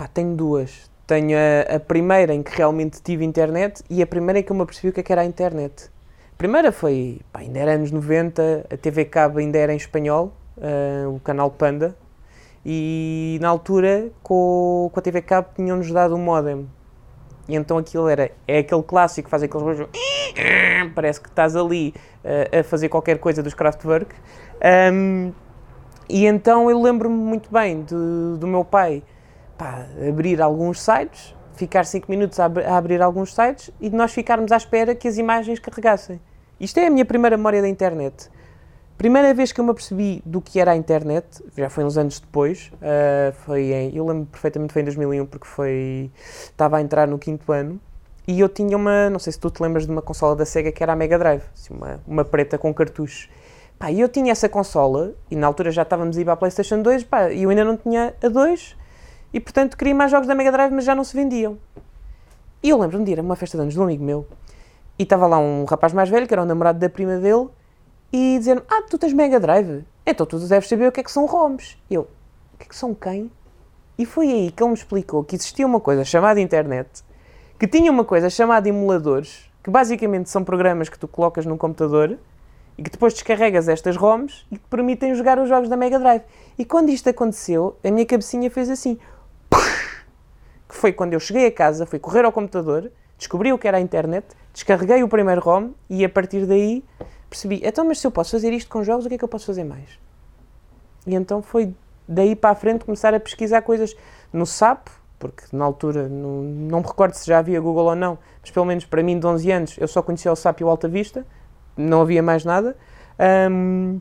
Pá, tenho duas. Tenho a, a primeira em que realmente tive internet e a primeira em que eu me apercebi o que, é que era a internet. A primeira foi, pá, ainda era anos 90, a TV Cabo ainda era em espanhol, uh, o canal Panda, e na altura com, com a TV Cabo tinham-nos dado um modem. E então aquilo era, é aquele clássico que faz aqueles parece que estás ali uh, a fazer qualquer coisa dos Kraftwerk. Um, e então eu lembro-me muito bem do meu pai pá, abrir alguns sites, ficar 5 minutos a, ab a, abrir alguns sites e nós ficarmos à espera que as imagens carregassem. Isto é a minha primeira memória da internet. Primeira vez que eu me apercebi do que era a internet, já foi uns anos depois, uh, foi em, eu lembro perfeitamente foi em 2001 porque foi, estava a entrar no quinto ano e eu tinha uma, não sei se tu te lembras de uma consola da Sega que era a Mega Drive, assim, uma, uma preta com cartuchos. Pá, eu tinha essa consola e na altura já estávamos a ir para a Playstation 2 pá, e eu ainda não tinha a 2 e portanto queria mais jogos da Mega Drive, mas já não se vendiam. E eu lembro-me de ir a uma festa de anos de um amigo meu e estava lá um rapaz mais velho, que era o namorado da prima dele, e dizer-me: Ah, tu tens Mega Drive? Então tu deves saber o que é que são ROMs. Eu: O que é que são quem? E foi aí que ele me explicou que existia uma coisa chamada internet, que tinha uma coisa chamada emuladores, que basicamente são programas que tu colocas num computador e que depois descarregas estas ROMs e que permitem jogar os jogos da Mega Drive. E quando isto aconteceu, a minha cabecinha fez assim que foi quando eu cheguei a casa, fui correr ao computador, descobri o que era a internet, descarreguei o primeiro ROM e a partir daí percebi, então mas se eu posso fazer isto com jogos, o que é que eu posso fazer mais? E então foi daí para a frente começar a pesquisar coisas no SAP, porque na altura não, não me recordo se já havia Google ou não, mas pelo menos para mim de 11 anos eu só conhecia o SAP e o Alta Vista, não havia mais nada. Um,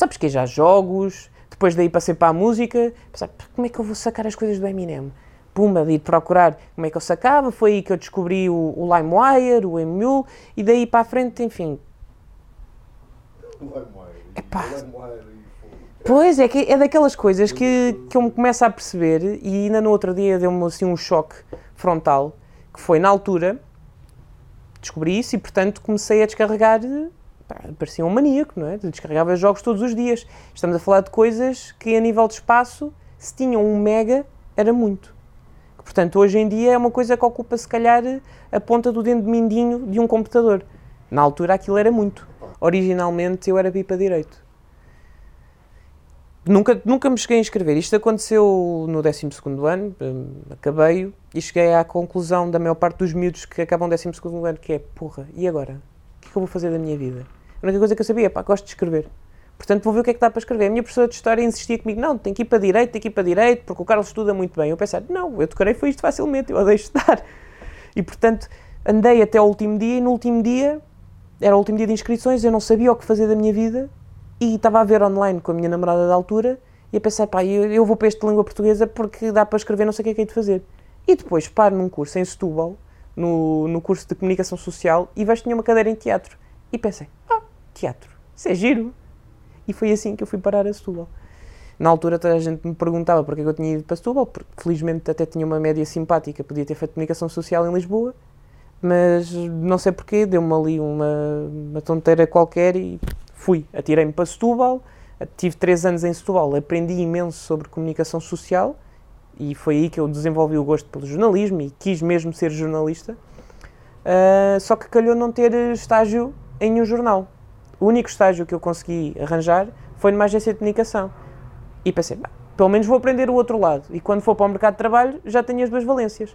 a pesquisar jogos, depois daí passei para a música, pensar, como é que eu vou sacar as coisas do Eminem? Pumba, de ir procurar como é que eu sacava, foi aí que eu descobri o, o LimeWire, o Emule, e daí para a frente, enfim. Epá. Pois, é, que é daquelas coisas que, que eu me começo a perceber, e ainda no outro dia deu-me assim um choque frontal, que foi na altura, descobri isso e portanto comecei a descarregar pá, parecia um maníaco, não é? Descarregava jogos todos os dias. Estamos a falar de coisas que a nível de espaço, se tinham um mega, era muito. Portanto, hoje em dia é uma coisa que ocupa, se calhar, a ponta do dente de mindinho de um computador. Na altura aquilo era muito. Originalmente eu era pipa direito. Nunca, nunca me cheguei a inscrever. Isto aconteceu no 12 ano, hum, acabei e cheguei à conclusão da maior parte dos miúdos que acabam o 12 ano, que é, porra, e agora? O que é que eu vou fazer da minha vida? A única coisa que eu sabia é, pá, gosto de escrever. Portanto, vou ver o que é que dá para escrever. A minha professora de História insistia comigo, não, tem que ir para Direito, tem que ir para Direito, porque o Carlos estuda muito bem. Eu pensei, não, eu tocarei foi isto facilmente, eu odeio estudar. E, portanto, andei até ao último dia, e no último dia, era o último dia de inscrições, eu não sabia o que fazer da minha vida, e estava a ver online com a minha namorada da altura, e a pensar, pá, eu, eu vou para este de língua portuguesa porque dá para escrever, não sei o que é que é de fazer. E depois paro num curso em Setúbal, no, no curso de Comunicação Social, e vejo que tinha uma cadeira em teatro. E pensei, ah, teatro, isso é giro e foi assim que eu fui parar a Setúbal. Na altura toda a gente me perguntava porque é eu tinha ido para Setúbal, porque felizmente até tinha uma média simpática, podia ter feito comunicação social em Lisboa, mas não sei porquê, deu-me ali uma, uma tonteira qualquer e fui, atirei-me para Setúbal, tive três anos em Setúbal, aprendi imenso sobre comunicação social e foi aí que eu desenvolvi o gosto pelo jornalismo e quis mesmo ser jornalista, uh, só que calhou não ter estágio em nenhum jornal o único estágio que eu consegui arranjar foi numa agência de comunicação. E pensei, pelo menos vou aprender o outro lado. E quando for para o mercado de trabalho, já tenho as duas valências.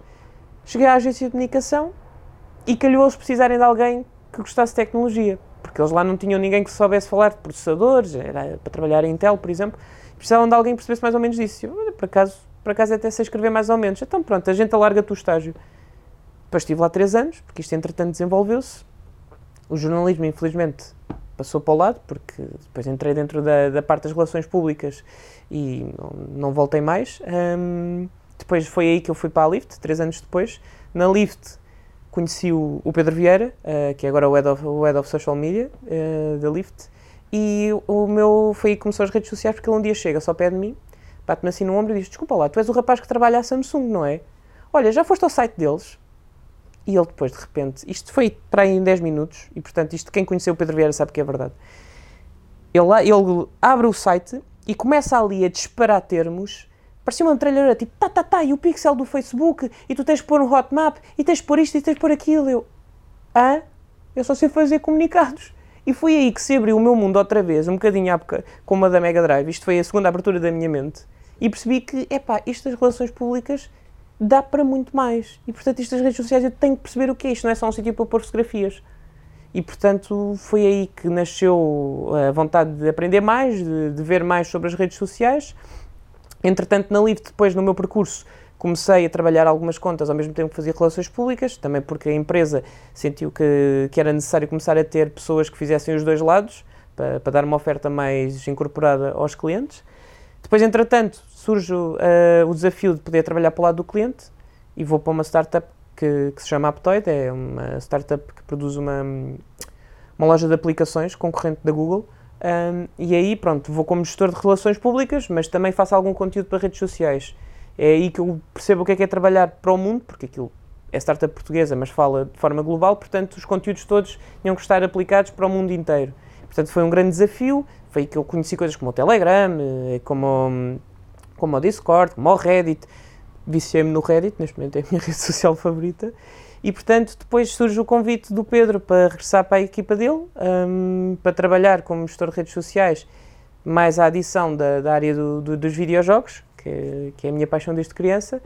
Cheguei à agência de comunicação e calhou-eles precisarem de alguém que gostasse de tecnologia. Porque eles lá não tinham ninguém que soubesse falar de processadores, era para trabalhar em Intel, por exemplo. Precisavam de alguém que percebesse mais ou menos disso. Eu, por acaso, por acaso até sei escrever mais ou menos. Então pronto, a gente alarga-te o estágio. Depois estive lá três anos, porque isto entretanto desenvolveu-se. O jornalismo, infelizmente, passou para o lado, porque depois entrei dentro da, da parte das relações públicas e não, não voltei mais. Um, depois foi aí que eu fui para a Lift, três anos depois. Na Lift conheci o, o Pedro Vieira, uh, que é agora o Head of, o head of Social Media uh, da Lift, e o meu foi aí que começou as redes sociais, porque ele um dia chega só pé de mim, bate-me assim no ombro e diz: Desculpa lá, tu és o rapaz que trabalha à Samsung, não é? Olha, já foste ao site deles? E ele depois, de repente, isto foi para aí em 10 minutos, e portanto, isto quem conheceu o Pedro Vieira sabe que é verdade. Ele, ele abre o site e começa ali a disparar termos Parecia uma metralhadora, tipo, tá, tá, tá, e o pixel do Facebook, e tu tens de pôr um hotmap, e tens de pôr isto, e tens de pôr aquilo. Eu, hã? Eu só sei fazer comunicados. E foi aí que se abriu o meu mundo outra vez, um bocadinho à época, como a da Mega Drive. Isto foi a segunda abertura da minha mente. E percebi que, epá, isto das relações públicas dá para muito mais. E, portanto, isto das redes sociais eu tenho que perceber o que é isto, não é só um sítio para pôr fotografias. E, portanto, foi aí que nasceu a vontade de aprender mais, de, de ver mais sobre as redes sociais. Entretanto, na Live, depois no meu percurso, comecei a trabalhar algumas contas ao mesmo tempo que fazia relações públicas, também porque a empresa sentiu que, que era necessário começar a ter pessoas que fizessem os dois lados, para, para dar uma oferta mais incorporada aos clientes. Depois, entretanto, surge uh, o desafio de poder trabalhar para o lado do cliente e vou para uma startup que, que se chama Aptoid, é uma startup que produz uma, uma loja de aplicações concorrente da Google. Um, e aí, pronto, vou como gestor de relações públicas, mas também faço algum conteúdo para redes sociais. É aí que eu percebo o que é que é trabalhar para o mundo, porque aquilo é startup portuguesa, mas fala de forma global, portanto, os conteúdos todos tinham que estar aplicados para o mundo inteiro. Portanto, foi um grande desafio. Foi que eu conheci coisas como o Telegram, eh, como, como o Discord, como o Reddit. Viciei-me no Reddit, neste momento é a minha rede social favorita. E, portanto, depois surge o convite do Pedro para regressar para a equipa dele, um, para trabalhar como gestor de redes sociais, mais a adição da, da área do, do, dos videojogos, que, que, é a minha paixão desde criança.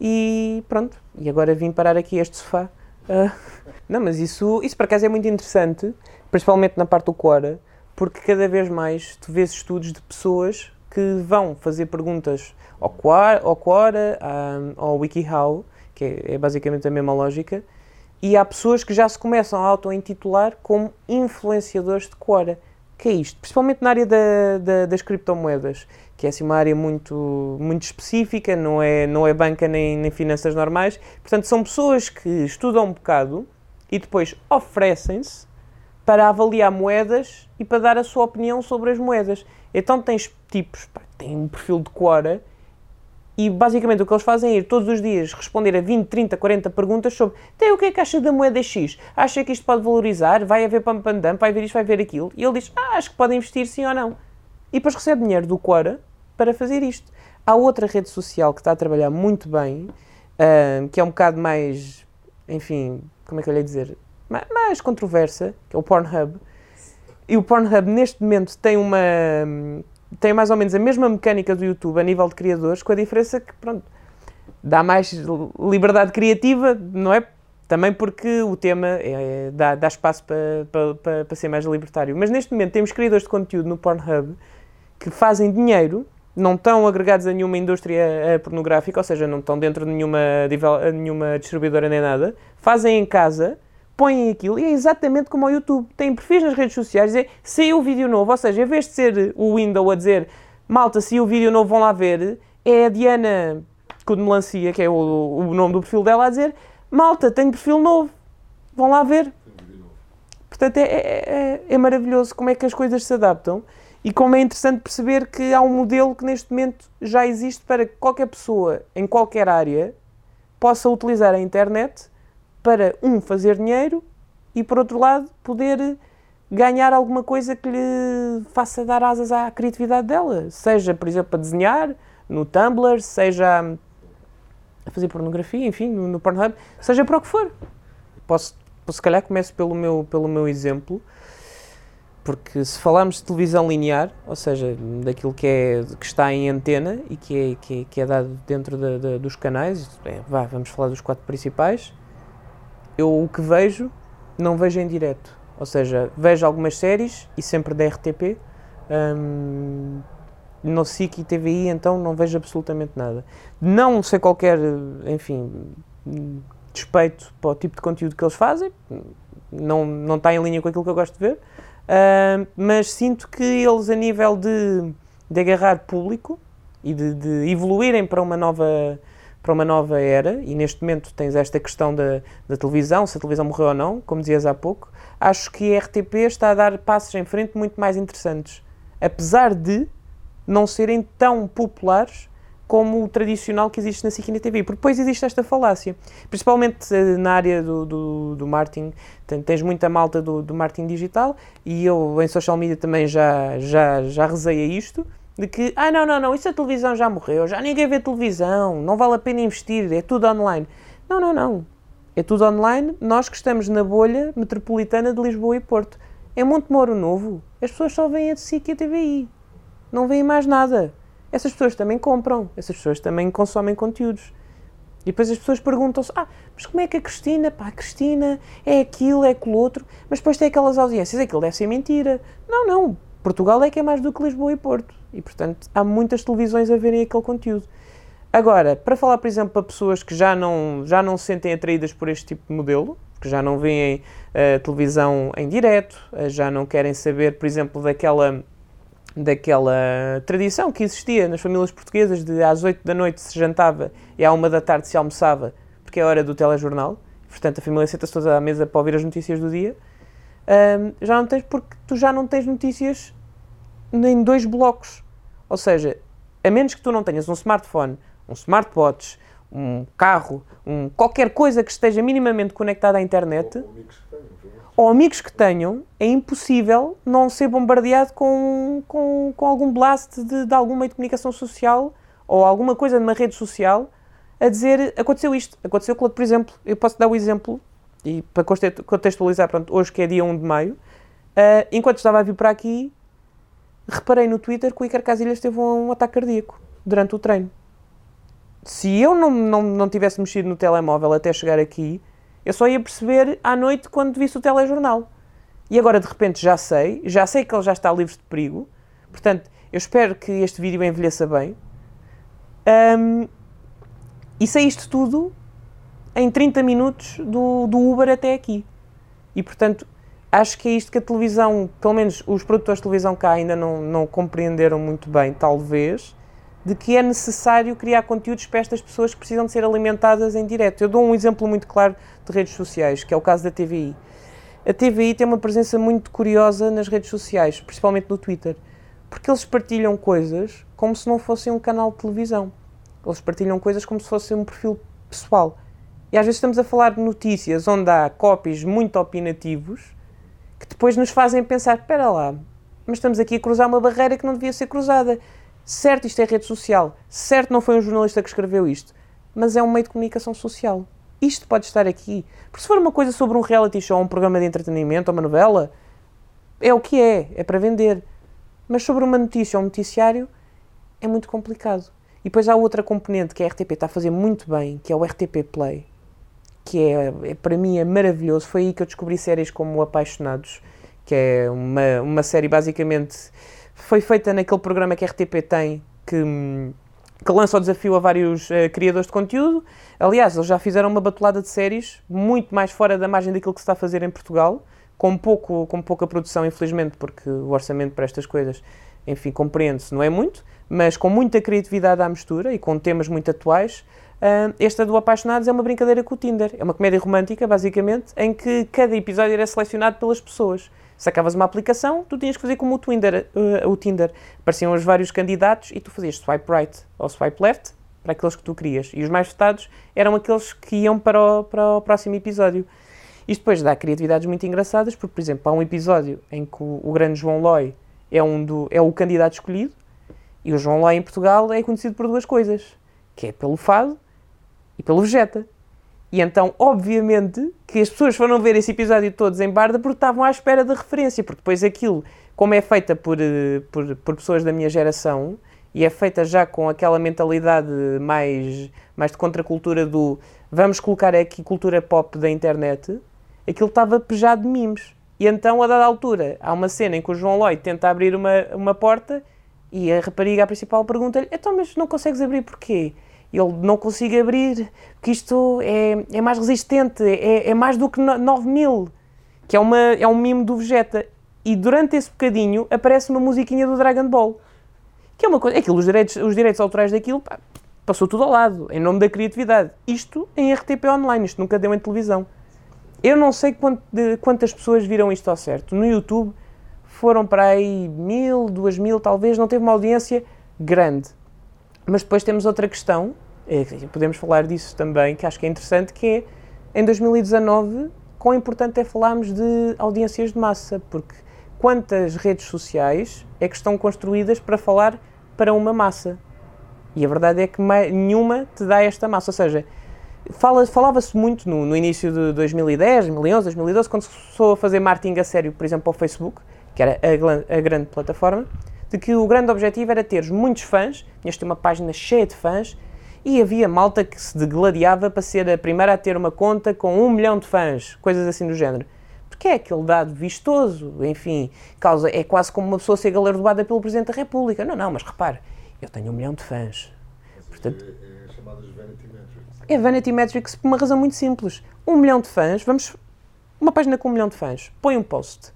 E pronto, e agora vim parar aqui este sofá. Uh, não, mas isso, isso por acaso é muito interessante, principalmente na parte do Quora, porque cada vez mais tu vês estudos de pessoas que vão fazer perguntas ao Quora, ao, WikiHow, que é, é, basicamente a mesma lógica, e há pessoas que já se começam a auto-intitular como influenciadores de Quora. Que é isto? Principalmente na área da, da, das criptomoedas, que é assim uma área muito, muito específica, não é, não é banca nem, nem finanças normais. Portanto, são pessoas que estudam um bocado e depois oferecem-se para avaliar moedas e para dar a sua opinião sobre as moedas. Então tens tipos, pá, um perfil de Quora e basicamente o que eles fazem é ir todos os dias responder a 20, 30, 40 perguntas sobre tem o que é que acha da moeda X? Acha que isto pode valorizar? Vai haver pam pam dump? Vai haver isto? Vai haver aquilo? E ele diz, ah, acho que pode investir sim ou não. E depois recebe dinheiro do Quora para fazer isto. Há outra rede social que está a trabalhar muito bem, uh, que é um bocado mais, enfim, como é que eu lhe dizer? Mais controversa, que é o Pornhub. E o Pornhub neste momento tem uma tem mais ou menos a mesma mecânica do YouTube a nível de criadores, com a diferença que, pronto, dá mais liberdade criativa, não é? Também porque o tema é, é, dá, dá espaço para, para, para, para ser mais libertário. Mas neste momento temos criadores de conteúdo no Pornhub que fazem dinheiro, não estão agregados a nenhuma indústria pornográfica, ou seja, não estão dentro de nenhuma, nenhuma distribuidora nem nada, fazem em casa põem aquilo e é exatamente como ao YouTube. Tem perfis nas redes sociais e saiu o vídeo novo, ou seja, em vez de ser o window a dizer malta, o vídeo novo vão lá ver, é a Diana com melancia, que é o, o nome do perfil dela, a dizer malta, tenho perfil novo, vão lá ver. Portanto, é, é, é, é maravilhoso como é que as coisas se adaptam e como é interessante perceber que há um modelo que neste momento já existe para que qualquer pessoa, em qualquer área, possa utilizar a internet para, um, fazer dinheiro e, por outro lado, poder ganhar alguma coisa que lhe faça dar asas à criatividade dela. Seja, por exemplo, a desenhar no Tumblr, seja a fazer pornografia, enfim, no, no Pornhub, seja para o que for. Posso, se calhar começo pelo meu, pelo meu exemplo, porque se falarmos de televisão linear, ou seja, daquilo que, é, que está em antena e que é, que é, que é dado dentro de, de, dos canais, é, vá, vamos falar dos quatro principais, eu o que vejo, não vejo em direto. Ou seja, vejo algumas séries e sempre da RTP. Um, no SIC e TVI, então não vejo absolutamente nada. Não sei qualquer, enfim, despeito para o tipo de conteúdo que eles fazem, não, não está em linha com aquilo que eu gosto de ver, uh, mas sinto que eles, a nível de, de agarrar público e de, de evoluírem para uma nova para uma nova era, e neste momento tens esta questão da, da televisão, se a televisão morreu ou não, como dizias há pouco, acho que a RTP está a dar passos em frente muito mais interessantes, apesar de não serem tão populares como o tradicional que existe na SIC TV, porque depois existe esta falácia, principalmente eh, na área do, do, do marketing, tens muita malta do, do marketing digital, e eu em social media também já, já, já rezei a isto, de que, ah, não, não, não, isso a televisão já morreu, já ninguém vê televisão, não vale a pena investir, é tudo online. Não, não, não. É tudo online, nós que estamos na bolha metropolitana de Lisboa e Porto. É Monte Moro Novo, as pessoas só veem a SIC e a TVI. Não veem mais nada. Essas pessoas também compram, essas pessoas também consomem conteúdos. E depois as pessoas perguntam-se: ah, mas como é que a Cristina, pá, a Cristina é aquilo, é aquilo outro, mas depois tem aquelas audiências, aquilo deve ser mentira. Não, não. Portugal é que é mais do que Lisboa e Porto. E, portanto, há muitas televisões a verem aquele conteúdo. Agora, para falar, por exemplo, para pessoas que já não, já não se sentem atraídas por este tipo de modelo, que já não veem uh, televisão em direto, uh, já não querem saber, por exemplo, daquela, daquela tradição que existia nas famílias portuguesas de às 8 da noite se jantava e à 1 da tarde se almoçava, porque é a hora do telejornal, portanto a família senta-se toda à mesa para ouvir as notícias do dia, uh, já não tens, porque tu já não tens notícias em dois blocos. Ou seja, a menos que tu não tenhas um smartphone, um smartwatch, um carro, um, qualquer coisa que esteja minimamente conectada à internet, ou amigos que tenham, ou amigos que tenham é impossível não ser bombardeado com, com, com algum blast de, de algum meio de comunicação social ou alguma coisa numa rede social a dizer aconteceu isto, aconteceu aquilo, por exemplo, eu posso dar o exemplo, e para contextualizar, pronto, hoje que é dia 1 de maio, uh, enquanto estava a vir para aqui, reparei no Twitter que o Iker Casilhas teve um, um ataque cardíaco durante o treino. Se eu não, não, não tivesse mexido no telemóvel até chegar aqui, eu só ia perceber à noite quando visse o telejornal. E agora de repente já sei, já sei que ele já está livre de perigo, portanto, eu espero que este vídeo envelheça bem. Um, e sei isto tudo em 30 minutos do, do Uber até aqui. E portanto, acho que é isto que a televisão, pelo menos os produtores de televisão cá ainda não, não compreenderam muito bem, talvez, de que é necessário criar conteúdos para estas pessoas que precisam de ser alimentadas em direto. Eu dou um exemplo muito claro de redes sociais, que é o caso da TVI. A TVI tem uma presença muito curiosa nas redes sociais, principalmente no Twitter, porque eles partilham coisas como se não fossem um canal de televisão. Eles partilham coisas como se fosse um perfil pessoal. E às vezes estamos a falar de notícias onde há copies muito opinativos que depois nos fazem pensar: espera lá, mas estamos aqui a cruzar uma barreira que não devia ser cruzada. Certo, isto é rede social. Certo, não foi um jornalista que escreveu isto. Mas é um meio de comunicação social. Isto pode estar aqui. Porque se for uma coisa sobre um reality show, um programa de entretenimento, uma novela, é o que é. É para vender. Mas sobre uma notícia ou um noticiário, é muito complicado. E depois há outra componente que a RTP está a fazer muito bem, que é o RTP Play que é, é, para mim é maravilhoso. Foi aí que eu descobri séries como Apaixonados, que é uma, uma série basicamente foi feita naquele programa que a RTP tem que, que lança o desafio a vários uh, criadores de conteúdo. Aliás, eles já fizeram uma batulada de séries muito mais fora da margem daquilo que se está a fazer em Portugal, com, pouco, com pouca produção, infelizmente, porque o orçamento para estas coisas, enfim, compreende-se, não é muito, mas com muita criatividade à mistura e com temas muito atuais. Uh, esta do Apaixonados é uma brincadeira com o Tinder. É uma comédia romântica, basicamente, em que cada episódio era selecionado pelas pessoas. Sacavas uma aplicação, tu tinhas que fazer como o Tinder. Uh, o Tinder. Apareciam os vários candidatos e tu fazias swipe right ou swipe left para aqueles que tu querias. E os mais votados eram aqueles que iam para o, para o próximo episódio. Isto depois dá criatividades muito engraçadas, porque, por exemplo, há um episódio em que o, o grande João Loi é, um do, é o candidato escolhido, e o João Loi em Portugal é conhecido por duas coisas, que é pelo fado e pelo Vegeta. E então, obviamente, que as pessoas foram ver esse episódio todos em Barda porque estavam à espera de referência, porque depois aquilo, como é feita por, eh, por, por pessoas da minha geração, e é feita já com aquela mentalidade mais, mais de contracultura do vamos colocar aqui cultura pop da internet, aquilo estava pejado de mimos. E então, a dada altura, há uma cena em que o João Lloyd tenta abrir uma, uma porta e a rapariga principal pergunta-lhe: então, mas não consegues abrir porquê? Ele não consiga abrir, porque isto é, é mais resistente, é, é mais do que 9 mil, que é, uma, é um mimo do Vegeta. E durante esse bocadinho aparece uma musiquinha do Dragon Ball. Que é uma coisa, aquilo, os direitos, os direitos autorais daquilo, pá, passou tudo ao lado, em nome da criatividade. Isto em RTP Online, isto nunca deu em televisão. Eu não sei quant, de, quantas pessoas viram isto ao certo. No YouTube foram para aí mil, duas mil, talvez, não teve uma audiência grande. Mas depois temos outra questão, é, podemos falar disso também, que acho que é interessante, que é, em 2019, quão importante é falarmos de audiências de massa, porque quantas redes sociais é que estão construídas para falar para uma massa. E a verdade é que nenhuma te dá esta massa. Ou seja, fala, falava-se muito no, no, início de 2010, 2011, 2012, quando se começou a fazer marketing a sério, por exemplo, ao Facebook, que era a, a grande plataforma, de que o grande objetivo era teres muitos fãs, tinhas de ter uma página cheia de fãs, e havia malta que se degladiava para ser a primeira a ter uma conta com um milhão de fãs, coisas assim do género. Porque é aquele dado vistoso, enfim, causa, é quase como uma pessoa ser galardoada pelo Presidente da República. Não, não, mas repare, eu tenho um milhão de fãs. Portanto, é, é chamadas Vanity Metrics. É Vanity Metrics por uma razão muito simples. Um milhão de fãs, vamos. Uma página com um milhão de fãs, põe um post.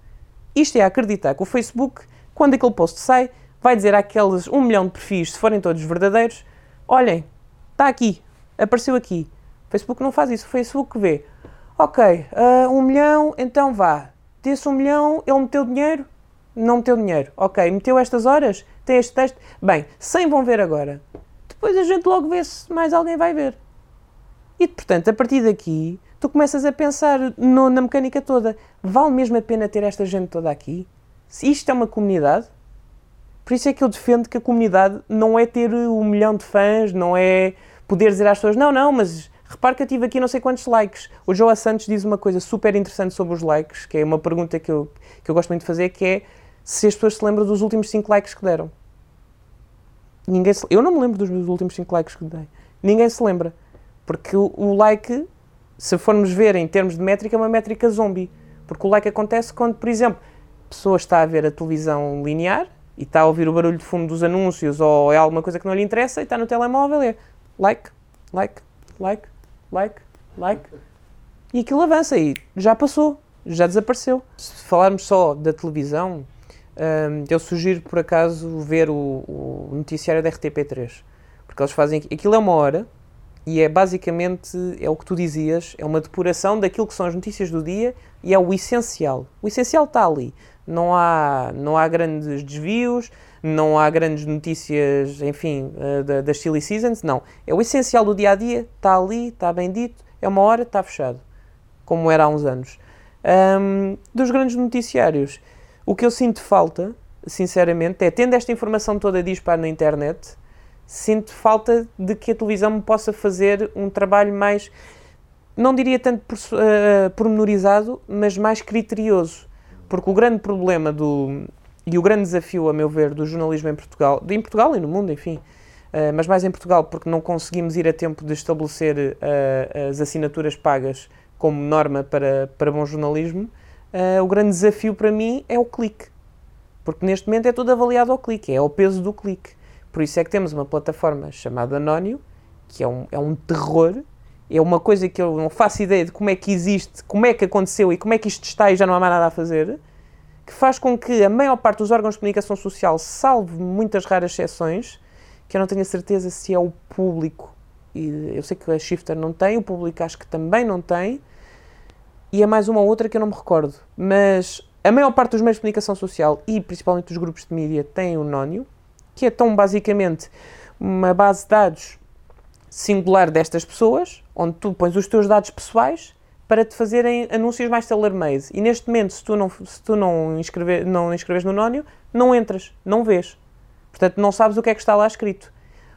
Isto é acreditar que o Facebook, quando aquele post sai, vai dizer àqueles um milhão de perfis, se forem todos verdadeiros, olhem, Está aqui, apareceu aqui. O Facebook não faz isso. O Facebook vê, ok, uh, um milhão, então vá. Desse um milhão, ele meteu dinheiro? Não meteu dinheiro. Ok, meteu estas horas? Tem este texto? Bem, 100 vão ver agora. Depois a gente logo vê se mais alguém vai ver. E, portanto, a partir daqui, tu começas a pensar no, na mecânica toda. Vale mesmo a pena ter esta gente toda aqui? Se isto é uma comunidade, por isso é que eu defendo que a comunidade não é ter um milhão de fãs, não é poder dizer às pessoas: não, não, mas repare que eu tive aqui não sei quantos likes. O João Santos diz uma coisa super interessante sobre os likes, que é uma pergunta que eu, que eu gosto muito de fazer, que é se as pessoas se lembram dos últimos 5 likes que deram. Ninguém se, eu não me lembro dos meus últimos 5 likes que dei. Ninguém se lembra. Porque o, o, like, se formos ver em termos de métrica, é uma métrica zombie. Porque o like acontece quando, por exemplo, pessoa está a ver a televisão linear e está a ouvir o barulho de fundo dos anúncios ou é alguma coisa que não lhe interessa e está no telemóvel e é like, like, like, like, like. E aquilo avança e já passou, já desapareceu. Se falarmos só da televisão, um, eu sugiro por acaso ver o, o, noticiário da RTP3. Porque eles fazem. Aquilo é uma hora e é basicamente é o que tu dizias, é uma depuração daquilo que são as notícias do dia e é o essencial. O essencial está ali. Não há, não há grandes desvios, não há grandes notícias, enfim, uh, das Silly Seasons, não. É o essencial do dia a dia, está ali, está bem dito, é uma hora, está fechado, como era há uns anos. Um, dos grandes noticiários, o que eu sinto falta, sinceramente, é tendo esta informação toda disparada na internet, sinto falta de que a televisão me possa fazer um trabalho mais, não diria tanto por, uh, pormenorizado, mas mais criterioso. Porque o grande problema do, e o grande desafio, a meu ver, do jornalismo em Portugal, em Portugal e no mundo, enfim, uh, mas mais em Portugal, porque não conseguimos ir a tempo de estabelecer uh, as assinaturas pagas como norma para, para bom jornalismo, uh, o grande desafio para mim é o clique. Porque neste momento é tudo avaliado ao clique, é ao peso do clique. Por isso é que temos uma plataforma chamada Anónio, que é um, é um terror, é uma coisa que eu não faço ideia de como é que existe, como é que aconteceu e como é que isto está e já não há mais nada a fazer que faz com que a maior parte dos órgãos de comunicação social, salve muitas raras exceções, que eu não tenho a certeza se é o público, e eu sei que a Shifter não tem, o público acho que também não tem, e é mais uma ou outra que eu não me recordo, mas a maior parte dos meios de comunicação social e principalmente dos grupos de mídia têm o Nónio, que é tão basicamente uma base de dados singular destas pessoas, onde tu pões os teus dados pessoais para te fazerem anúncios mais tailor-made. E neste momento, se tu não, se tu não, inscrever, não inscreves no Nónio, não entras, não vês. Portanto, não sabes o que é que está lá escrito.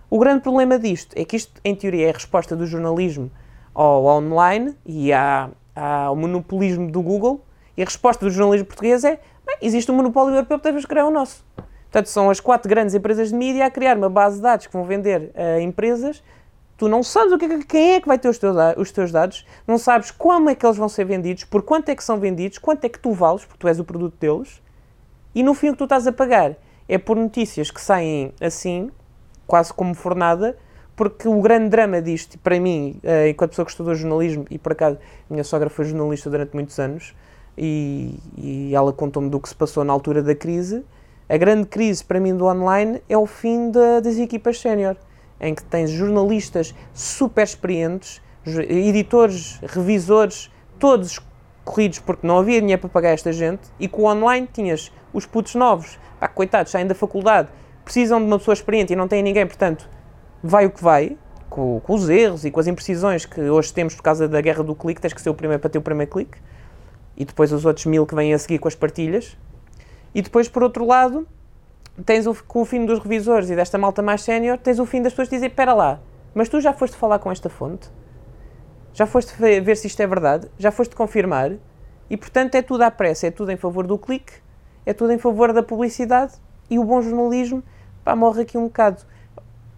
O grande problema disto é que isto, em teoria, é a resposta do jornalismo ao online e à, ao monopolismo do Google. E a resposta do jornalismo português é: bem, existe um monopólio europeu, devemos criar o nosso. Portanto, são as quatro grandes empresas de mídia a criar uma base de dados que vão vender a empresas Tu não sabes o que, é quem é que vai ter os teus, os teus dados, não sabes como é que eles vão ser vendidos, por quanto é que são vendidos, quanto é que tu vales, porque tu és o produto deles, e no fim o que tu estás a pagar é por notícias que saem assim, quase como fornada, porque o grande drama disto, para mim, eh, enquanto pessoa que estudou jornalismo, e por acaso minha sogra foi jornalista durante muitos anos, e, e ela contou-me do que se passou na altura da crise, a grande crise para mim do online é o fim da, das equipas sénior em que tens jornalistas super experientes, editores, revisores, todos corridos porque não havia dinheiro para pagar esta gente, e com o online tinhas os putos novos, pá, coitados, saem da faculdade, precisam de uma pessoa experiente e não têm ninguém, portanto, vai o que vai, com, com, os erros e com as imprecisões que hoje temos por causa da guerra do clique, tens que ser o primeiro para ter o primeiro clique, e depois os outros mil que vêm a seguir com as partilhas. E depois, por outro lado, tens o, com o fim dos revisores e desta malta mais sénior, tens o fim das pessoas que dizem, espera lá, mas tu já foste falar com esta fonte? Já foste ver se isto é verdade? Já foste confirmar? E, portanto, é tudo à pressa, é tudo em favor do clique, é tudo em favor da publicidade e o bom jornalismo, pá, morre aqui um bocado.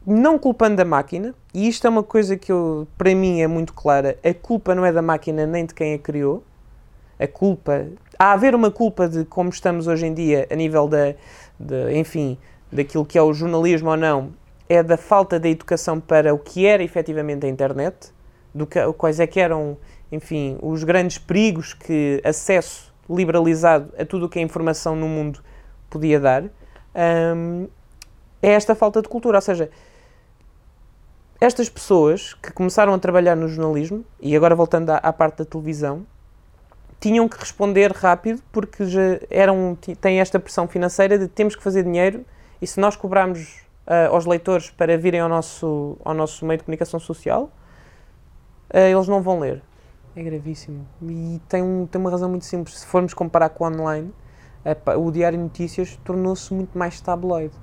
Não culpando a máquina, e isto é uma coisa que eu, para mim é muito clara, a culpa não é da máquina nem de quem a criou, a culpa... Há a haver uma culpa de como estamos hoje em dia a nível da, de, enfim, daquilo que é o jornalismo ou não, é da falta de educação para o que era efetivamente a internet, do que, quais é que eram, enfim, os grandes perigos que acesso liberalizado a tudo o que é informação no mundo podia dar, é esta falta de cultura. Ou seja, estas pessoas que começaram a trabalhar no jornalismo, e agora voltando à, à parte da televisão, tinham que responder rápido porque já eram, têm esta pressão financeira de temos que fazer dinheiro e se nós cobrarmos uh, aos leitores para virem ao nosso, ao nosso meio de comunicação social, uh, eles não vão ler. É gravíssimo. E tem, um, tem uma razão muito simples. Se formos comparar com o online, uh, o Diário de Notícias tornou-se muito mais tabloide.